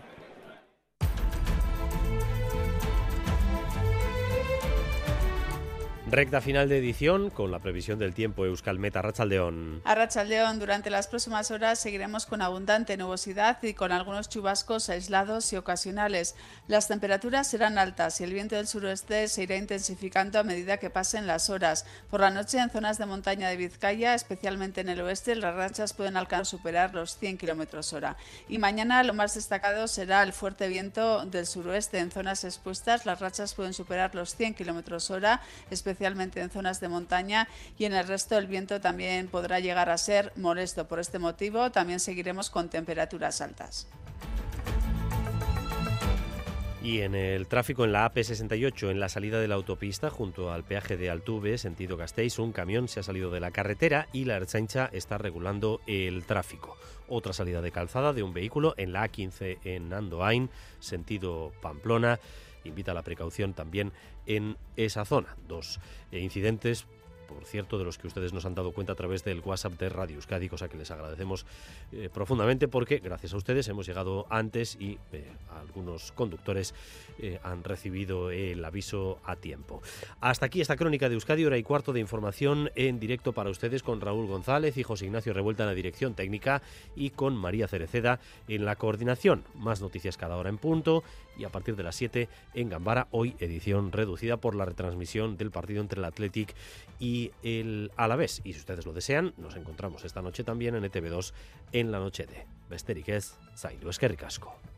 Recta final de edición con la previsión del tiempo Euskalmeta Rachaldeón. A Rachaldeón, durante las próximas horas seguiremos con abundante nubosidad y con algunos chubascos aislados y ocasionales. Las temperaturas serán altas y el viento del suroeste se irá intensificando a medida que pasen las horas. Por la noche, en zonas de montaña de Vizcaya, especialmente en el oeste, las rachas pueden alcanzar superar los 100 km hora. Y mañana lo más destacado será el fuerte viento del suroeste. En zonas expuestas, las rachas pueden superar los 100 km hora, especialmente especialmente en zonas de montaña y en el resto el viento también podrá llegar a ser molesto. Por este motivo también seguiremos con temperaturas altas. Y en el tráfico en la AP68, en la salida de la autopista, junto al peaje de Altuve, sentido Gasteiz, un camión se ha salido de la carretera y la Erchancha está regulando el tráfico. Otra salida de calzada de un vehículo en la A15 en Andoain, sentido Pamplona invita a la precaución también en esa zona. Dos eh, incidentes por cierto, de los que ustedes nos han dado cuenta a través del WhatsApp de Radio Euskadi, cosa que les agradecemos eh, profundamente porque gracias a ustedes hemos llegado antes y eh, algunos conductores han recibido el aviso a tiempo. Hasta aquí esta crónica de Euskadi, hora y cuarto de información en directo para ustedes con Raúl González y José Ignacio Revuelta en la dirección técnica y con María Cereceda en la coordinación. Más noticias cada hora en punto y a partir de las 7 en Gambara, hoy edición reducida por la retransmisión del partido entre el Athletic y el Alavés. Y si ustedes lo desean, nos encontramos esta noche también en ETV2 en la noche de Besterik ez, zaindu Casco.